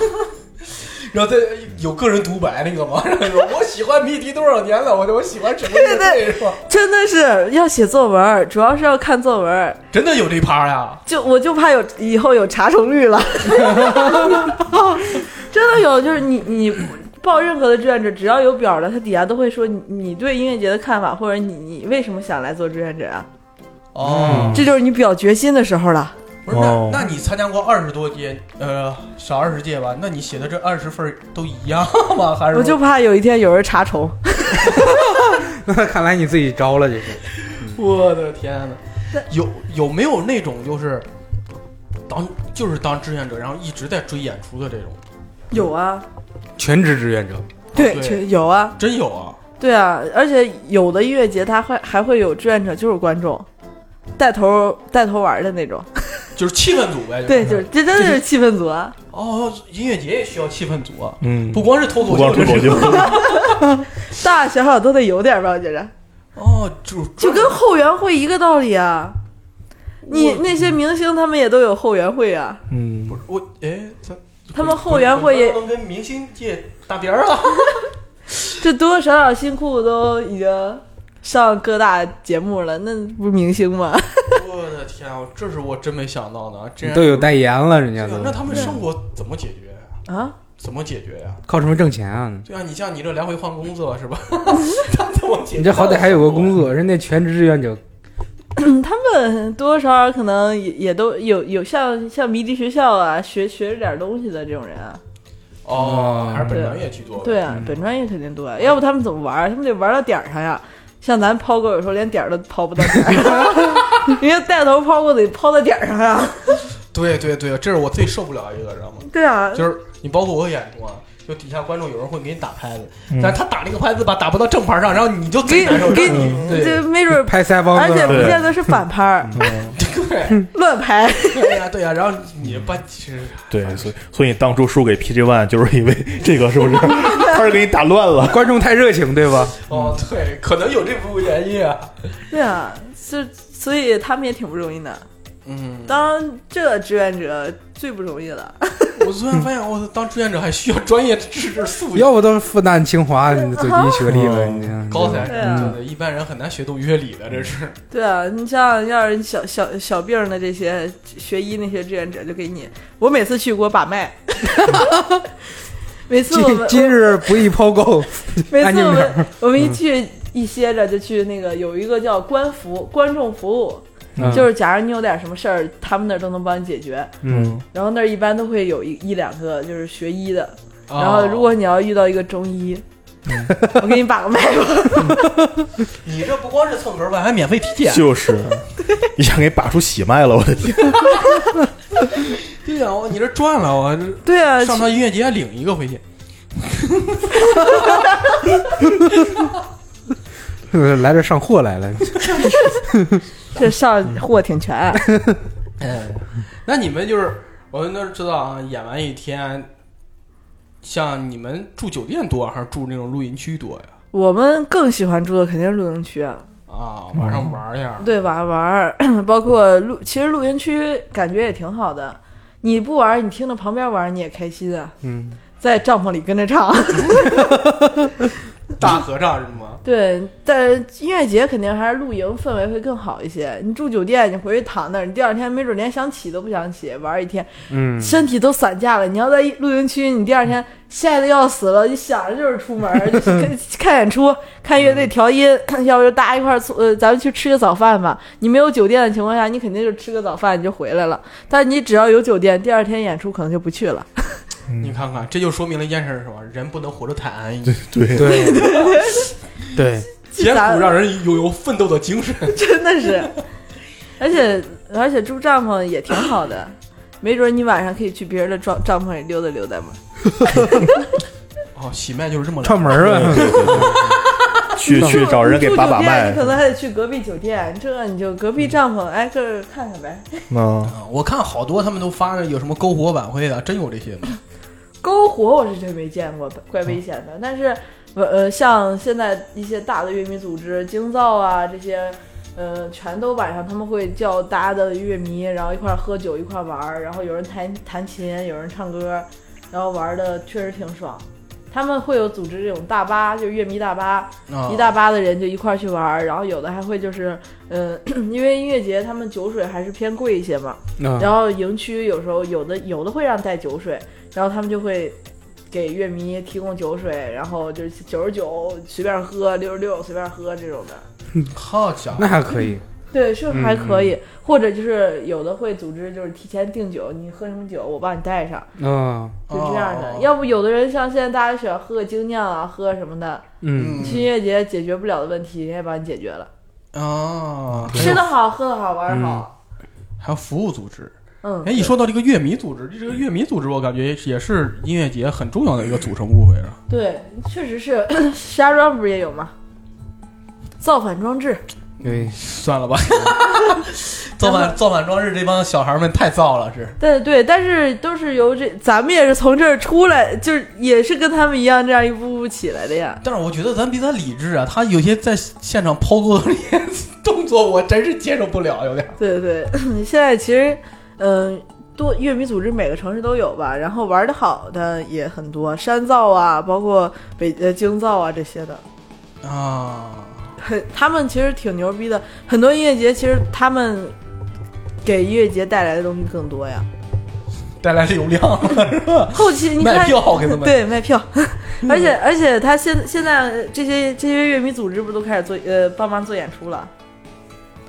然后再有个人独白那个吗？然后说我喜欢谜题多少年了，我我喜欢什么乐队是吧？真的是要写作文，主要是要看作文。真的有这趴呀？就我就怕有以后有查重率了，真的有，就是你你报任何的志愿者，只要有表的，他底下都会说你你对音乐节的看法，或者你你为什么想来做志愿者啊？哦，这就是你表决心的时候了。不是，那哦那你参加过二十多届，呃，少二十届吧？那你写的这二十份都一样吗？还是我就怕有一天有人查重。那看来你自己招了，这是。我的天哪！有有没有那种就是当就是当志愿者，然后一直在追演出的这种？有啊，全职志愿者，对，有啊，真有啊！对啊，而且有的音乐节它会还会有志愿者，就是观众带头带头玩的那种。就是气氛组呗。对，就是这真的是气氛组啊。哦，音乐节也需要气氛组啊，嗯，不光是脱口不光秀，脱口秀，大 大小小都得有点吧，我觉着。哦，就就跟后援会一个道理啊。你那些明星他们也都有后援会啊，嗯不，是我哎，他他们后援会也能跟明星界搭边儿啊？这多多少少新裤子都已经上各大节目了，那不是明星吗？我的 天啊，这是我真没想到的啊！这都有代言了，人家都对啊，那他们生活怎么解决呀？啊，怎么解决呀？靠什么挣钱啊？对啊，你像你这来回换工作是吧？他怎么解决？你这好歹还有个工作，人家全职志愿者 他们多多少少可能也也都有有像像迷笛学校啊，学学着点东西的这种人啊。哦，还是本专业居多。对啊，本专业肯定多啊，要不他们怎么玩儿？他们得玩到点儿上呀。像咱抛钩有时候连点儿都抛不到点儿上，因为带头抛钩得抛到点儿上呀。对对对，这是我最受不了一个，知道吗？对啊，就是你包括我演出啊，就底下观众有人会给你打拍子，嗯但是他打那个拍子吧，打不到正拍上，然后你就贼给。给让你对这没准儿，拍腮帮子而且不见得是反拍儿，对乱拍。对呀对呀，然后你把其实对，所以所以你当初输给 PG One 就是因为这个，是不是？他是给你打乱了。观众太热情，对吧？哦对，可能有这部分原因啊。对啊，就所以他们也挺不容易的。嗯，当这志愿者最不容易了。我突然发现，我当志愿者还需要专业知识素养。要不都是复旦、清华最低学历了，你高材生，对对，一般人很难学懂乐理的，这是。对啊，你像要是小小小病的这些学医那些志愿者，就给你，我每次去给我把脉，每次我们今今日不宜抛钩，每次我安静点们我们一去一歇着就去那个有一个叫官服观众服务，嗯就是假如你有点什么事儿，他们那儿都能帮你解决。嗯，然后那儿一般都会有一一两个就是学医的，哦然后如果你要遇到一个中医，我给你把个脉吧。你这不光是蹭盒饭，还免费体检。就是，一下给把出喜脉了，我的天！对呀，我你这赚了，我这对啊，上趟音乐节还领一个回去。来这上货来了，这上货挺全。哎，那你们就是我们都知道啊，演完一天，像你们住酒店多还是住那种露营区多呀？我们更喜欢住的肯定是露营区啊，啊，晚上玩一下。对晚上？玩儿，包括露，其实露营区感觉也挺好的。你不玩，你听着旁边玩，你也开心啊。嗯，在帐篷里跟着唱。大合唱是吗？对，但音乐节肯定还是露营氛围会更好一些。你住酒店，你回去躺那儿，你第二天没准连想起都不想起，玩一天，嗯，身体都散架了。你要在露营区，你第二天晒得要死了，你想着就是出门儿，就 是看看演出、看乐队调音，要不就大家一块儿呃，咱们去吃个早饭吧。你没有酒店的情况下，你肯定就吃个早饭你就回来了。但你只要有酒店，第二天演出可能就不去了。你看看，这就说明了一件事是什么？人不能活着太安逸，对，对，对。对，艰苦让人拥有奋斗的精神。真的是，而且而且住帐篷也挺好的，没准你晚上可以去别人的帐帐篷里溜达溜达嘛。哦，喜麦就是这么串门儿啊，去去找人给把把脉。你可能还得去隔壁酒店，这你就隔壁帐篷挨个儿看看呗。嗯，啊我看好多他们都发着有什么篝火晚会的，真有这些吗？篝火我是真没见过的，怪危险的。但是，呃呃，像现在一些大的乐迷组织，京造啊这些，呃，全都晚上他们会叫大家的乐迷，然后一块儿喝酒，一块儿玩儿，然后有人弹弹琴，有人唱歌，然后玩的确实挺爽。他们会有组织这种大巴，就是乐迷大巴，啊一大巴的人就一块儿去玩儿，然后有的还会就是，嗯、因为音乐节他们酒水还是偏贵一些嘛，嗯然后营区有时候有的有的会让带酒水，然后他们就会给乐迷提供酒水，然后就是九十九随便喝，六十六随便喝这种的。好家伙，那还可以，对，是还可以，或者就是有的会组织，就是提前订酒，你喝什么酒，我帮你带上，嗯就这样的。哦要不有的人像现在大家喜欢喝个精酿啊，喝什么的，嗯你去音乐节解决不了的问题，人家帮你解决了。哦，吃的好，喝的好，玩的好。还有服务组织。嗯，哎，一说到这个乐迷组织，这个乐迷组织，我感觉也是音乐节很重要的一个组成部分啊。对，确实是。石家庄不是也有吗？造反装置，对，算了吧，造反造反装置这帮小孩们太造了，是。对对，但是都是由这，咱们也是从这儿出来，就是也是跟他们一样这样一步步起来的呀。但是我觉得咱比他理智啊，他有些在现场抛钩的那些动作，我真是接受不了，有点。对对对，现在其实，嗯、多乐迷组织每个城市都有吧，然后玩的好的也很多，山造啊，包括北呃京造啊这些的，啊，很他们其实挺牛逼的。很多音乐节其实他们给音乐节带来的东西更多呀。带来流量了是吧？后期你看卖票给他们。对，卖票，而且而且他现现在这些这些乐迷组织不都开始做呃帮忙做演出了？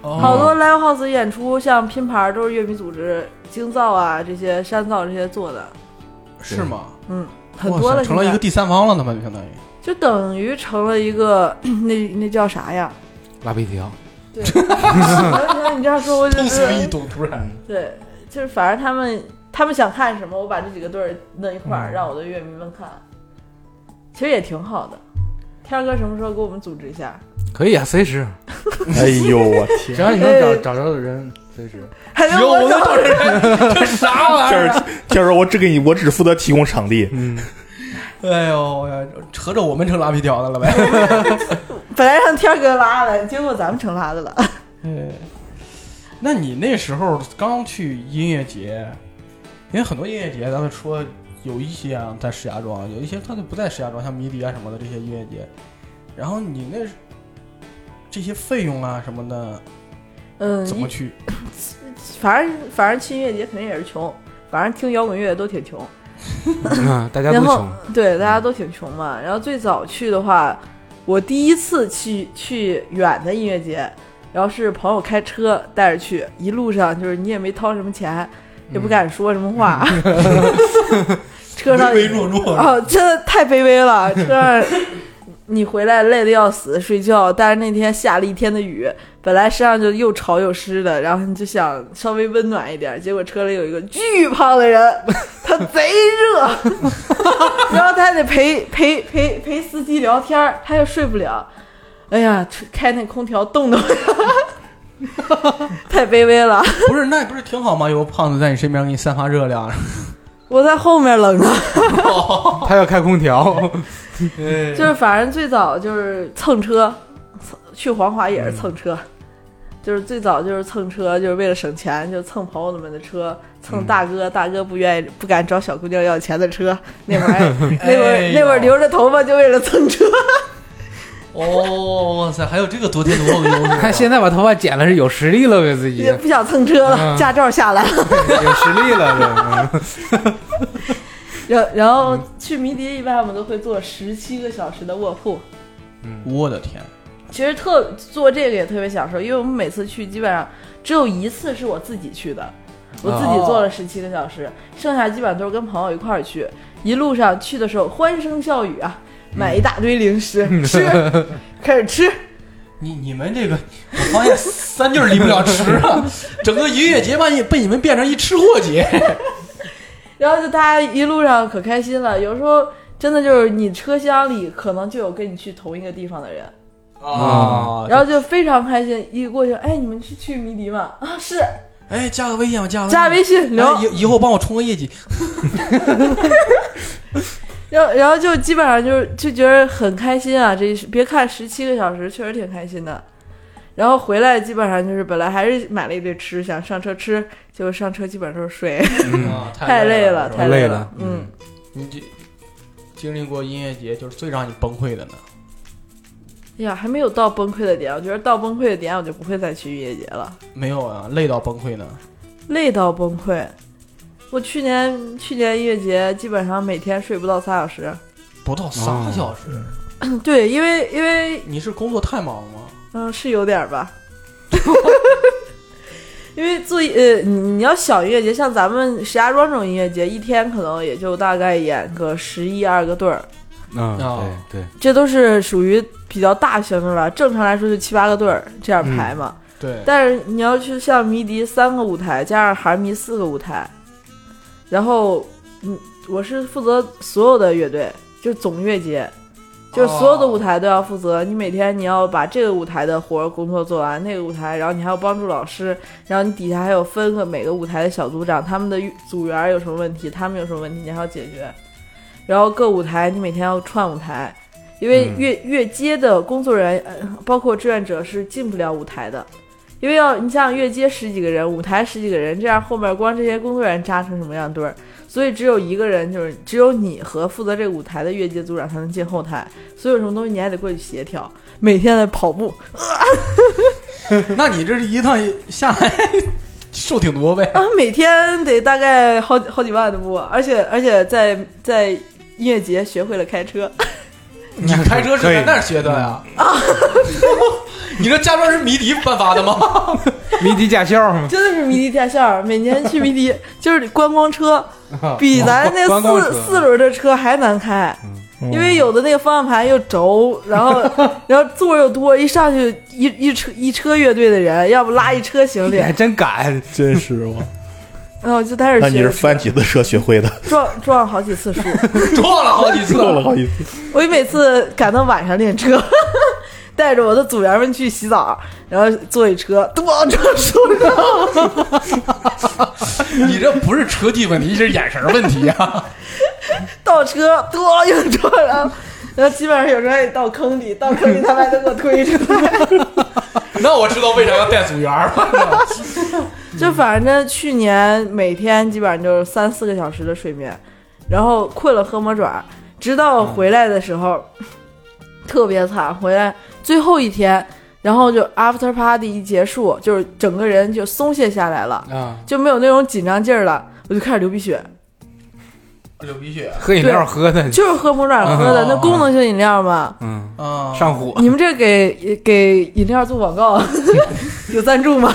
哦好多 live house 演出，像拼盘儿都是乐迷组织、京造啊这些山造这些做的，是吗？嗯，很多成了一个第三方了，那么就相当于。就等于成了一个那那叫啥呀？拉皮条，对，你这样说我就通俗易是懂，突然。对，就是反正他们他们想看什么，我把这几个队儿弄一块儿，嗯让我的乐迷们看，其实也挺好的。天儿哥什么时候给我们组织一下？可以啊，随时，哎呦我天！只要你能哎找找着的人，随时。还有我找人，这啥玩意儿？这儿这儿我只给你，我只负责提供场地。嗯，哎呦，合着我们成拉皮条的了呗？本来让天儿哥拉的，结果咱们成拉的了。哎，那你那时候刚去音乐节，因为很多音乐节，咱们说有一些啊在石家庄，有一些它就不在石家庄，像迷笛啊什么的这些音乐节。然后你那这些费用啊什么的嗯，怎么去？反正反正去音乐节肯定也是穷，反正听摇滚乐都挺穷。嗯，大家都然后穷，对，大家都挺穷嘛。然后最早去的话，我第一次去去远的音乐节，然后是朋友开车带着去，一路上就是你也没掏什么钱，也不敢说什么话，车上唯唯诺诺哦，真的太卑微了。车上你回来累得要死，睡觉，但是那天下了一天的雨，本来身上就又潮又湿的，然后你就想稍微温暖一点，结果车里有一个巨胖的人，他贼热，然后他得陪陪陪陪司机聊天，他又睡不了。哎呀，开那空调冻的我，太卑微了。不是，那不是挺好吗？有个胖子在你身边给你散发热量。我在后面冷着。他要开空调，就是反正最早就是蹭车，蹭去黄华也是蹭车，就是最早就是蹭车，就是为了省钱，就蹭朋友们的车，蹭大哥，大哥不愿意不敢找小姑娘要钱的车，那会儿还 那会儿、那会儿留着头发就为了蹭车，哦，哇塞，还有这个多天多的优势啊。他现在把头发剪了是有实力了，呗自己。也不想蹭车了，嗯。驾照下来了。有实力了，对。然然后去迷笛一般我们都会坐十七个小时的卧铺，我的天，其实特做这个也特别享受，因为我们每次去基本上只有一次是我自己去的，我自己坐了十七个小时，剩下基本上都是跟朋友一块儿去。一路上去的时候欢声笑语啊，买一大堆零食、吃，开始吃。你你们这个，我发现三句儿离不了吃啊！整个音乐节把你被你们变成一吃货节。然后就大家一路上可开心了，有时候真的就是你车厢里可能就有跟你去同一个地方的人，啊然后就非常开心。一过去，哎，你们是去迷笛吗？啊，是，哎，加个微信吧，加个加微信聊。哎以以后帮我冲个业绩。然后，然后就基本上就是就觉得很开心啊！这是别看十七个小时，确实挺开心的。然后回来基本上就是本来还是买了一堆吃，想上车吃，结果上车基本上都是睡，啊，太累了，太累了。嗯，你这经历过音乐节，就是最让你崩溃的呢？哎呀，还没有到崩溃的点，我觉得到崩溃的点，我就不会再去音乐节了，没有啊，累到崩溃呢。累到崩溃。我去年去年音乐节基本上每天睡不到三小时，不到仨小时，对，因为因为你是工作太忙了吗？嗯，是有点儿吧。因为做呃，你你要小音乐节，像咱们石家庄这种音乐节，一天可能也就大概演个十一二个队儿，嗯，啊对对，这都是属于比较大型的了。正常来说就七八个队儿这样排嘛。对，但是你要去像迷笛三个舞台，加上韩迷四个舞台，然后嗯，我是负责所有的乐队，就是总乐节，就是所有的舞台都要负责。你每天你要把这个舞台的活儿工作做完，那个舞台，然后你还要帮助老师，然后你底下还有分个每个舞台的小组长，他们的组员有什么问题，他们有什么问题，你还要解决。然后各舞台你每天要串舞台，因为嗯乐、乐街的工作人员，包括志愿者是进不了舞台的。因为要你像越街十几个人，舞台十几个人，这样后面光这些工作人员扎成什么样堆儿？所以只有一个人，就是只有你和负责这个舞台的越街组长才能进后台。所以有什么东西你还得过去协调，每天在跑步那你这是一趟下来瘦挺多呗？啊，每天得大概好好几万的步，而且而且在在音乐节学会了开车，你开车是在那儿学的呀？啊，你这驾照是迷笛颁发的吗？迷笛驾校吗？真的是迷笛驾校，每年去迷笛就是观光车，比咱那四四轮的车还难开，因为有的那个方向盘又轴，然后 然后座又多，一上去一一车一车乐队的人，要不拉一车行李你，还真敢！真是我。然后就开始那你是翻几次车学会的？撞撞好几次树，撞了好几次，撞了好几次。我每次赶到晚上练车。带着我的组员们去洗澡，然后坐一车，咣撞树上，你这不是车技问题，是眼神问题啊！倒车，咣又撞上，然后基本上有时候还得到坑里，到坑里他们还能给我推出来。那我知道为啥要带组员了。就反正去年每天基本上就是三四个小时的睡眠，然后困了喝魔爪，直到回来的时候、特别惨，回来最后一天，然后就 after party 一结束，就是整个人就松懈下来了，啊，就没有那种紧张劲儿了，我就开始流鼻血，流鼻血喝饮料喝的，就是喝魔爪喝的，哦那功能性饮料嘛。嗯，啊！上火。你们这给给饮料做广告，有赞助吗？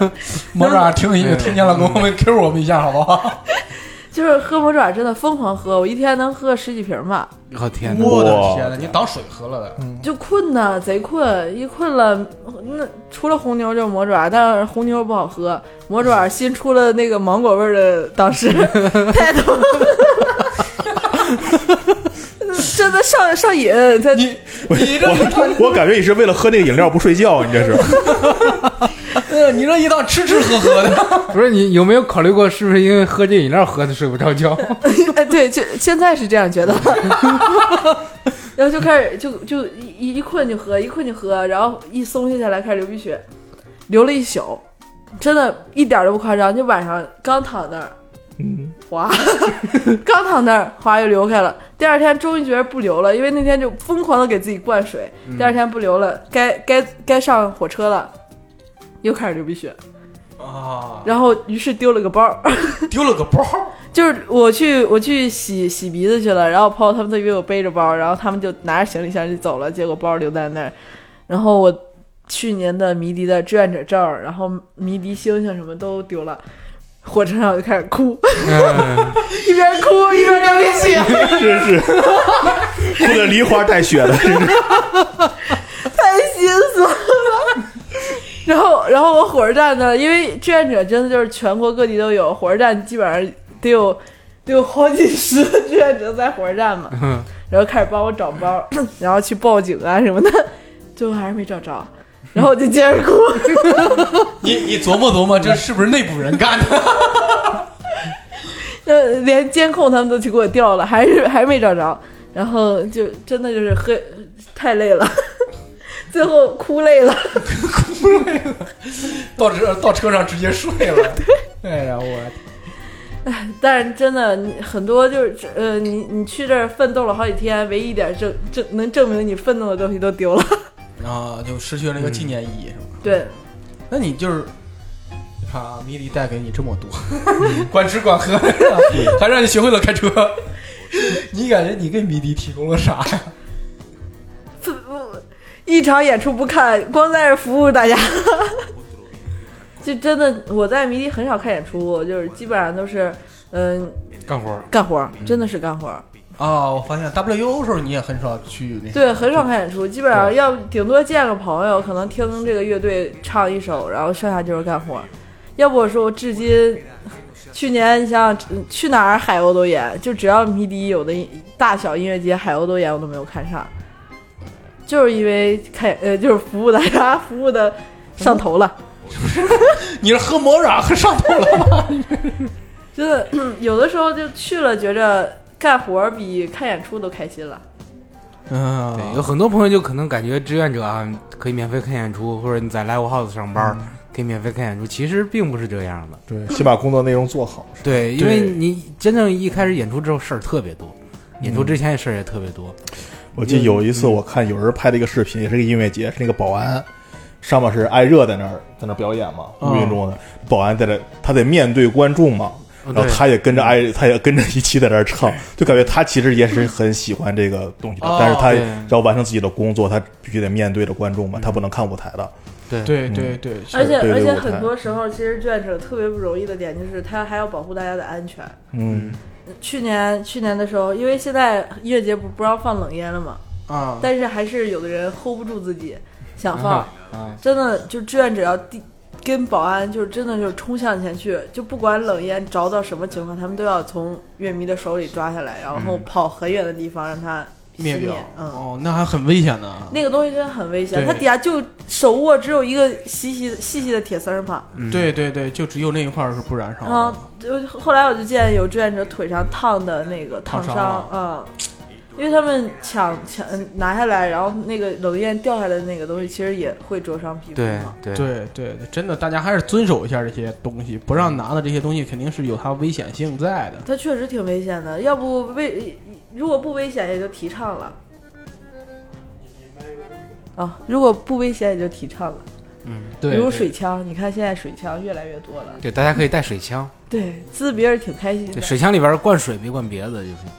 魔爪听听见了，给我们 Q 我们一下好不好？就是喝魔爪真的疯狂喝，我一天能喝十几瓶吧。我天！我的天呐，你当水喝了的？就困呐，贼困，一困了，那除了红牛就是魔爪，但是红牛不好喝，魔爪新出了那个芒果味的，当时太多，真的上上瘾，他你你这一趟，我感觉你是为了喝那个饮料不睡觉，你这是。呃你这一趟吃吃喝喝的，不是你有没有考虑过，是不是因为喝这饮料喝的睡不着觉？哎对，就现在是这样觉得，然后就开始就就一一困就喝，一困就喝，然后一松懈下来开始流鼻血，流了一宿，真的一点都不夸张，就晚上刚躺那儿。嗯，哗，刚躺那儿，哗又流开了。第二天终于觉得不流了，因为那天就疯狂的给自己灌水。第二天不流了，该该该上火车了，又开始流鼻血。啊，然后于是丢了个包，丢了个包，就是我去我去洗洗鼻子去了，然后朋友他们都以为我背着包，然后他们就拿着行李箱就走了，结果包留在那儿。然后我去年的迷笛的志愿者证，然后迷笛星星什么都丢了。火车上我就开始哭，嗯，一边哭一边流鼻血。真是哭的梨花带血的，真是。太心酸了。然后，然后我火车站呢，因为志愿者真的就是全国各地都有，火车站基本上得有得有好几十个志愿者在火车站嘛，然后开始帮我找包，然后去报警啊什么的，最后还是没找着，然后我就接着哭。你你琢磨琢磨，这是不是内部人干的？那，连监控他们都去给我调了，还是还没找着，然后就真的就是喝太累了，最后哭累了。哭累了到车到车上直接睡了。哎呀，我但是真的，你很多就是呃，你你去这儿奋斗了好几天，唯一一点证证能证明你奋斗的东西都丢了。啊，就失去了那个纪念意义，是吧？对，那你就是，你看啊，迷离带给你这么多，管吃管喝，还让你学会了开车。你感觉你给迷笛提供了啥呀？一场演出不看，光在这服务大家。就真的，我在迷笛很少看演出，就是基本上都是嗯、干活儿。干活儿，真的是干活儿。啊，我发现 WU 时候你也很少去那。对，很少看演出，基本上要顶多见个朋友，可能听这个乐队唱一首，然后剩下就是干活。要不我说我至今，去年你想想去哪儿海鸥都演，就只要迷笛有的大小音乐节海鸥都演，我都没有看上，就是因为看呃就是服务大家服务的上头了，你是喝魔爪喝上头了吗？真 的、嗯 有的时候就去了，觉着干活比看演出都开心了。嗯对，有很多朋友就可能感觉志愿者啊可以免费看演出，或者你在 live house 上班、可以免费看演出，其实并不是这样的。对，先把工作内容做好。对，因为你真正一开始演出之后事儿特别多，演出之前的事儿也特别多。我记得有一次我看有人拍了一个视频，也是个音乐节，是那个保安，上面是艾热在那儿在那儿表演嘛，乌云中的保安在这，他得面对观众嘛，然后他也跟着挨，他也跟着一起在那儿唱，就感觉他其实也是很喜欢这个东西的哦，但是他要完成自己的工作，他必须得面对着观众嘛，他不能看舞台的。对对对对，而且而且很多时候，其实志愿者特别不容易的点就是他还要保护大家的安全。嗯，去年去年的时候，因为现在音乐节不不让放冷烟了嘛，啊，但是还是有的人 hold 不住自己，想放，啊，真的就志愿者要第跟保安就是真的就是冲向前去，就不管冷烟着到什么情况，他们都要从乐迷的手里抓下来，然后跑很远的地方让他灭。掉，嗯。哦，那还很危险呢。那个东西真的很危险，对。它底下就手握只有一个细细细细的铁丝儿嘛，对对对，就只有那一块儿是不燃烧啊。，就后来我就见有志愿者腿上烫的那个烫伤，嗯，因为他们抢抢拿下来，然后那个冷焰掉下来的那个东西，其实也会灼伤皮肤对嘛。对对对对，真的，大家还是遵守一下这些东西，不让拿的这些东西肯定是有它危险性在的。它确实挺危险的，要不危如果不危险也就提倡了。啊，如果不危险也就提倡了，嗯，对比如水枪，你看现在水枪越来越多了，对，大家可以带水枪，对，滋别人挺开心的对，。水枪里边灌水，别灌别的，就是嗯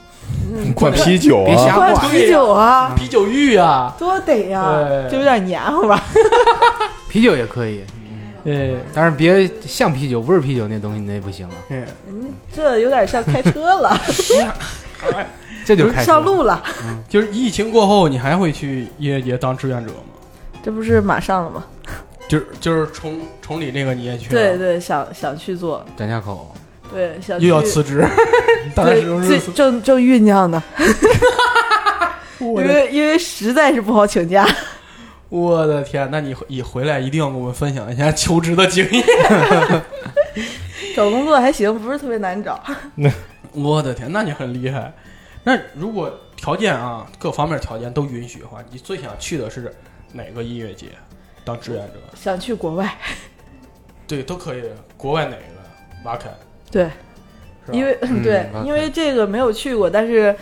灌啤酒别瞎啊，灌。啤酒啊，啤酒浴啊，多得呀，对。就有点黏糊吧。啤酒也可以，对，但是别像啤酒，不是啤酒那东西那不行了，嗯，嗯，这有点像开车了，这就开始上路了。就是疫情过后，你还会去音乐节当志愿者吗？这不是马上了吗？就是就是崇崇礼那个你也去了，对对，想想去做，张家口，对想又要辞职，大概对是最正正酝酿呢，因为因为实在是不好请假。我的天，那你你回来一定要跟我们分享一下求职的经验。找工作还行，不是特别难找。那我的天，那你很厉害。那如果条件啊，各方面条件都允许的话，你最想去的是哪个音乐节当志愿者？想去国外，对，都可以。国外哪个？瓦肯对，因为嗯 对，因为这个没有去过，但是，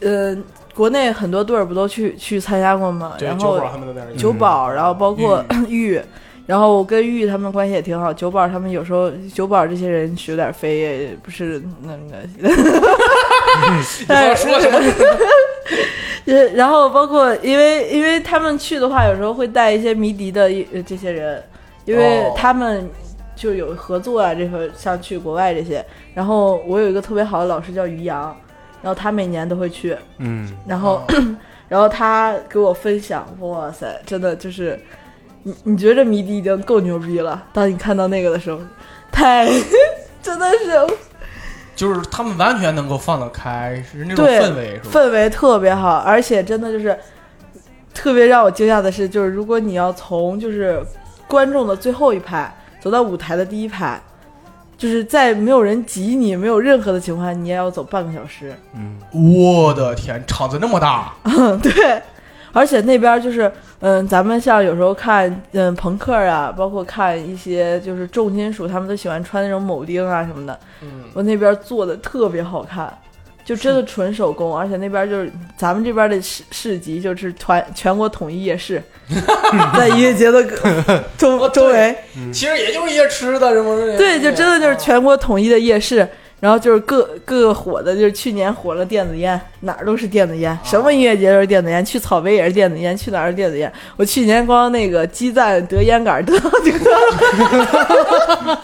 呃，国内很多队儿不都去去参加过吗？然后九宝，然后包括 玉，然后我跟玉他们关系也挺好。九宝他们有时候九宝这些人是有点飞，也不是那个。你刚才说什么？呃，然后包括因为因为他们去的话，有时候会带一些迷笛的呃这些人，因为哦他们就有合作啊，这个像去国外这些。然后我有一个特别好的老师叫于洋，然后他每年都会去，嗯，然后、然后他给我分享，哇塞，真的就是你你觉得迷笛已经够牛逼了，当你看到那个的时候，太 真的是就是他们完全能够放得开，是那种氛围？氛围特别好，而且真的就是特别让我惊讶的是，就是如果你要从就是观众的最后一排走到舞台的第一排，就是在没有人挤你、没有任何的情况下，你也要走半个小时。我的天，场子那么大，嗯对，而且那边就是，嗯，咱们像有时候看，嗯，朋克啊，包括看一些就是重金属，他们都喜欢穿那种铆钉啊什么的。嗯，我那边做的特别好看，就真的纯手工，而且那边就是咱们这边的市市集，就是团全国统一夜市，在音乐节的 周周围，其实也就是一些吃的什么的。对，就真的就是全国统一的夜市。然后就是各各个火的，就是去年火了电子烟，哪儿都是电子烟，什么音乐节都是电子烟，去草莓也是电子烟，去哪儿是电子烟。我去年光那个鸡蛋得烟杆得这个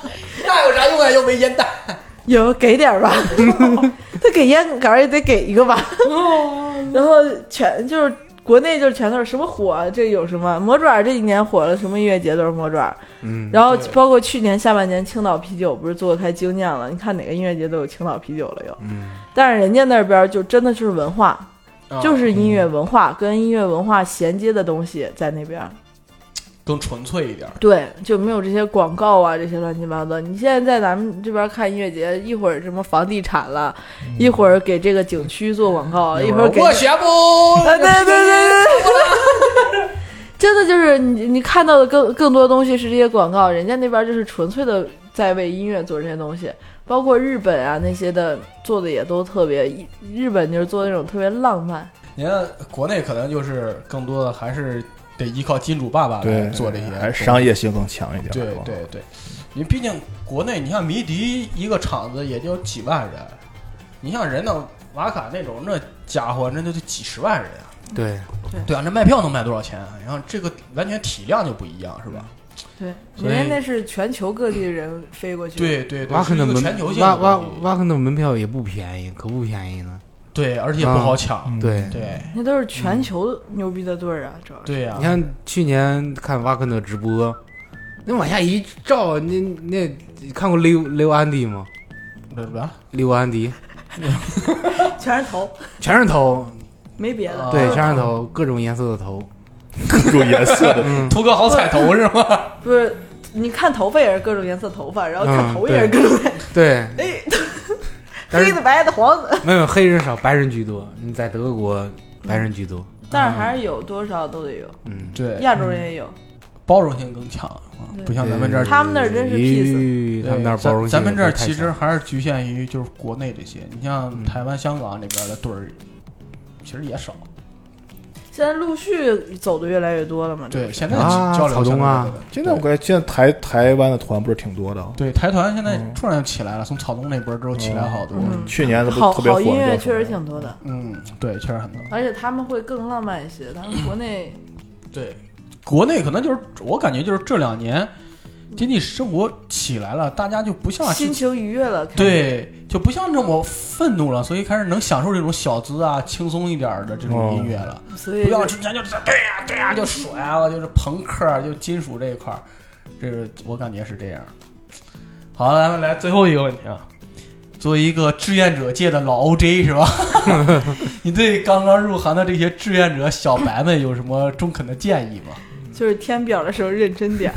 那有啥用啊？又没烟弹。有给点儿吧，他给烟杆儿也得给一个吧。然后全就是国内就是全都是什么火，这有什么魔爪这几年火了，什么音乐节都是魔爪。嗯，然后包括去年下半年青岛啤酒不是做的太精酿了，你看哪个音乐节都有青岛啤酒了又。嗯，但是人家那边就真的就是文化，啊就是音乐文化跟音乐文化衔接的东西在那边。更纯粹一点。对，就没有这些广告啊，这些乱七八糟。你现在在咱们这边看音乐节，一会儿什么房地产了，一会儿给这个景区做广告，一会儿给我学不。啊，对对对对，真的就是你你看到的更更多东西是这些广告，人家那边就是纯粹的在为音乐做这些东西，包括日本啊那些的做的也都特别，日本就是做那种特别浪漫。你看国内可能就是更多的还是得依靠金主爸爸来，做这些还是商业性更强一点。对是吧对对，你毕竟国内，你像迷笛一个厂子也就几万人，你像人呢瓦卡那种，那家伙那就得几十万人啊。对，对啊，那卖票能卖多少钱啊？然后这个完全体量就不一样，是吧？对，所以人家那是全球各地的人飞过去。，对对对，瓦肯的门瓦瓦瓦肯的门票也不便宜，可不便宜呢。对，而且也不好抢。嗯对，对那都是全球牛逼的队儿啊，主要是。对呀、你看去年看瓦肯的直播，那往下一照，那那看过溜溜安迪吗？对吧？溜安迪 全是头，全是头，没别的。啊对，全是头，各种颜色的头。各种颜色的，嗯，图个好彩头是吗？不是，你看头发也是各种颜色头发，然后看嗯头也是各种颜色，对，哎，黑的、白的、黄的，没有黑人少，白人居多。你在德国，白人居多。但是还是有多少都得有，嗯，对，亚洲人也有。包容性更强啊，不像咱们这儿。他们那儿真是 peace 他们那儿包容性咱咱们这儿其实还是局限于就是国内这些，你像嗯台湾、香港那边的队儿，其实也少。现在陆续走的越来越多了嘛。对，现在啊交流草东啊现在我感觉现在台台湾的团不是挺多的，对台团现在嗯突然起来了，从草东那波之后起来好多。嗯去年好特别火好音乐确实挺多的，嗯，对，确实很多。而且他们会更浪漫一些。他们国内对，国内可能就是我感觉就是这两年经济生活起来了，大家就不像心情愉悦了，对，就不像这么愤怒了，所以开始能享受这种小资啊、轻松一点儿的这种音乐了。所以不要之前就是对呀、对呀、就甩啊，就是朋克就金属这一块儿，这个我感觉是这样。好，咱们来最后一个问题啊，作为一个志愿者界的老 OJ 是吧？你对刚刚入行的这些志愿者小白们有什么中肯的建议吗？就是填表的时候认真点儿。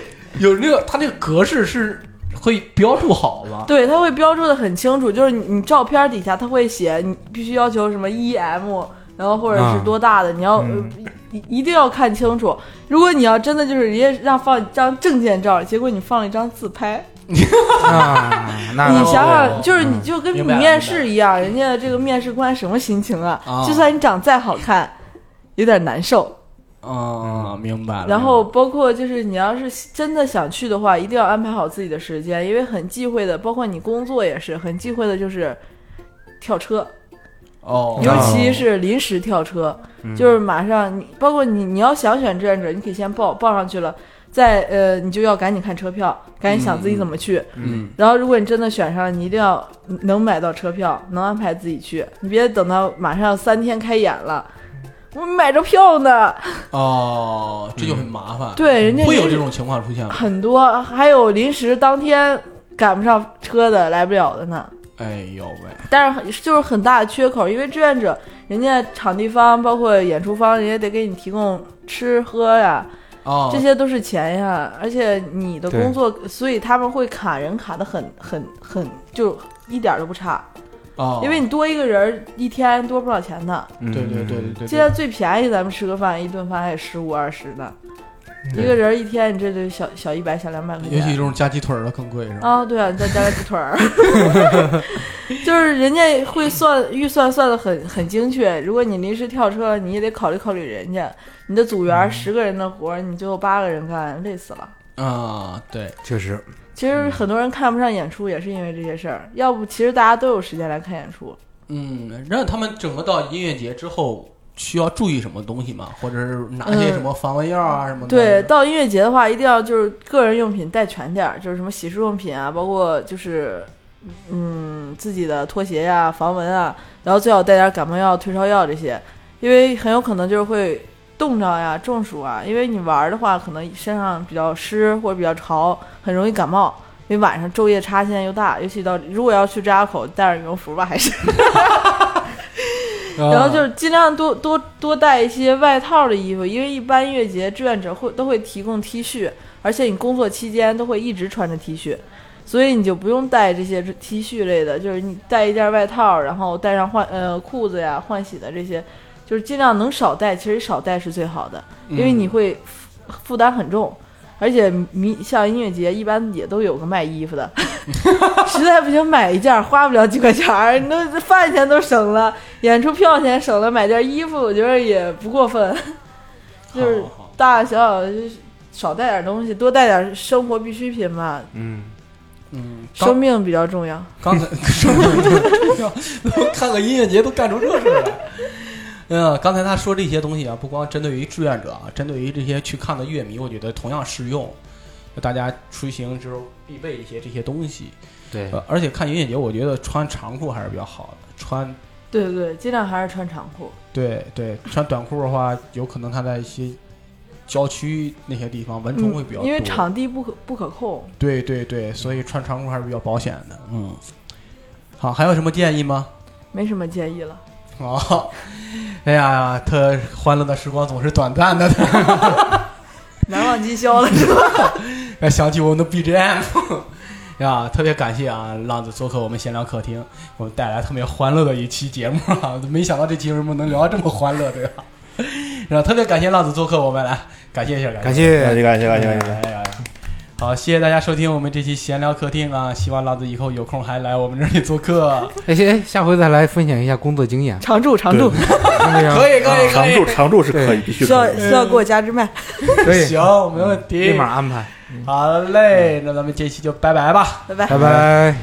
有那个他那个格式是会标注好吗？对，它会标注的很清楚，就是你你照片底下它会写你必须要求什么 EM，然后或者是多大的，你要、一一定要看清楚。如果你要真的就是人家让放一张证件照，结果你放了一张自拍，你想想，就是你就跟你面试一样，人家这个面试官什么心情啊？啊就算你长再好看，有点难受。嗯，明白了。然后包括就是你要是真的想去的话，一定要安排好自己的时间，因为很忌讳的，包括你工作也是很忌讳的，就是跳车，哦，尤其是临时跳车，嗯就是马上你，包括你你要想选志愿者，你可以先报报上去了，再呃你就要赶紧看车票，赶紧想自己怎么去。嗯，然后如果你真的选上了，你一定要能买到车票，能安排自己去，你别等到马上三天开演了。我买着票呢，哦，这就很麻烦。对，人家会有这种情况出现吗？很多，还有临时当天赶不上车的，来不了的呢。哎呦喂，但是就是很大的缺口，因为志愿者人家场地方包括演出方，人家得给你提供吃喝呀，哦，这些都是钱呀。而且你的工作，所以他们会卡人卡的很很很，就一点都不差。哦，因为你多一个人一天多不少钱呢。嗯对对对对对，现在最便宜，咱们吃个饭一顿饭还得十五二十呢，一个人一天你这就小小一百小两百块钱。尤其这种加鸡腿儿的更贵是吧？啊，对啊，你再加个鸡腿儿，就是人家会算预算算的很很精确。如果你临时跳车，你也得考虑考虑人家。你的组员十个人的活儿，你最后八个人干，累死了。啊，对，确实，其实很多人看不上演出，也是因为这些事儿。要不，其实大家都有时间来看演出。嗯，让他们整个到音乐节之后需要注意什么东西吗？或者是拿些什么防蚊药啊什么的？对，到音乐节的话，一定要就是个人用品带全点儿，就是什么洗漱用品啊，包括就是嗯自己的拖鞋呀、防蚊啊，然后最好带点感冒药、退烧药这些，因为很有可能就是会冻着呀、中暑啊。因为你玩儿的话，可能身上比较湿或者比较潮，很容易感冒。因为晚上昼夜差现在又大，尤其到如果要去张家口，带着羽绒服吧，还是。然后就是尽量多多多带一些外套的衣服，因为一般音乐节志愿者会都会提供 T 恤，而且你工作期间都会一直穿着 T 恤，所以你就不用带这些 T 恤类的，就是你带一件外套，然后带上换呃裤子呀、换洗的这些，就是尽量能少带，其实少带是最好的，因为你会负负担很重。而且迷像音乐节一般也都有个卖衣服的，实在不行买一件花不了几块钱儿，你都饭钱都省了，演出票钱省了，买件衣服我觉得也不过分。就是大大小小就少带点东西，多带点生活必需品吧，嗯，嗯，生命比较重要。刚才 生命比较重要看个音乐节都干出这事来。嗯，刚才他说这些东西啊，不光针对于志愿者啊，针对于这些去看的乐迷，我觉得同样适用。大家出行之后必备一些这些东西。对，呃，而且看音乐节，我觉得穿长裤还是比较好的。穿对对对，尽量还是穿长裤。对对，穿短裤的话，有可能他在一些郊区那些地方蚊虫会比较多。嗯因为场地不可不可控。对对对，所以穿长裤还是比较保险的。嗯，好，还有什么建议吗？没什么建议了。哦，哎呀，特欢乐的时光总是短暂的，难忘今宵了是吧？哎想起我们的 BGM 呀，特别感谢啊，浪子做客我们闲聊客厅，给我们带来特别欢乐的一期节目啊！没想到这期节目能聊这么欢乐，对吧？然后特别感谢浪子做客我们来，感谢一下，感谢感谢，谢感谢感谢感谢。好，谢谢大家收听我们这期闲聊客厅啊！希望老子以后有空还来我们这里做客。哎，哎，下回再来分享一下工作经验，常驻常驻，可 可以可以可以常驻常驻是可以，必须需要。需要给我加支麦。可以，行，没问题，立马安排，好嘞，那咱们这期就拜拜吧。拜拜拜。拜。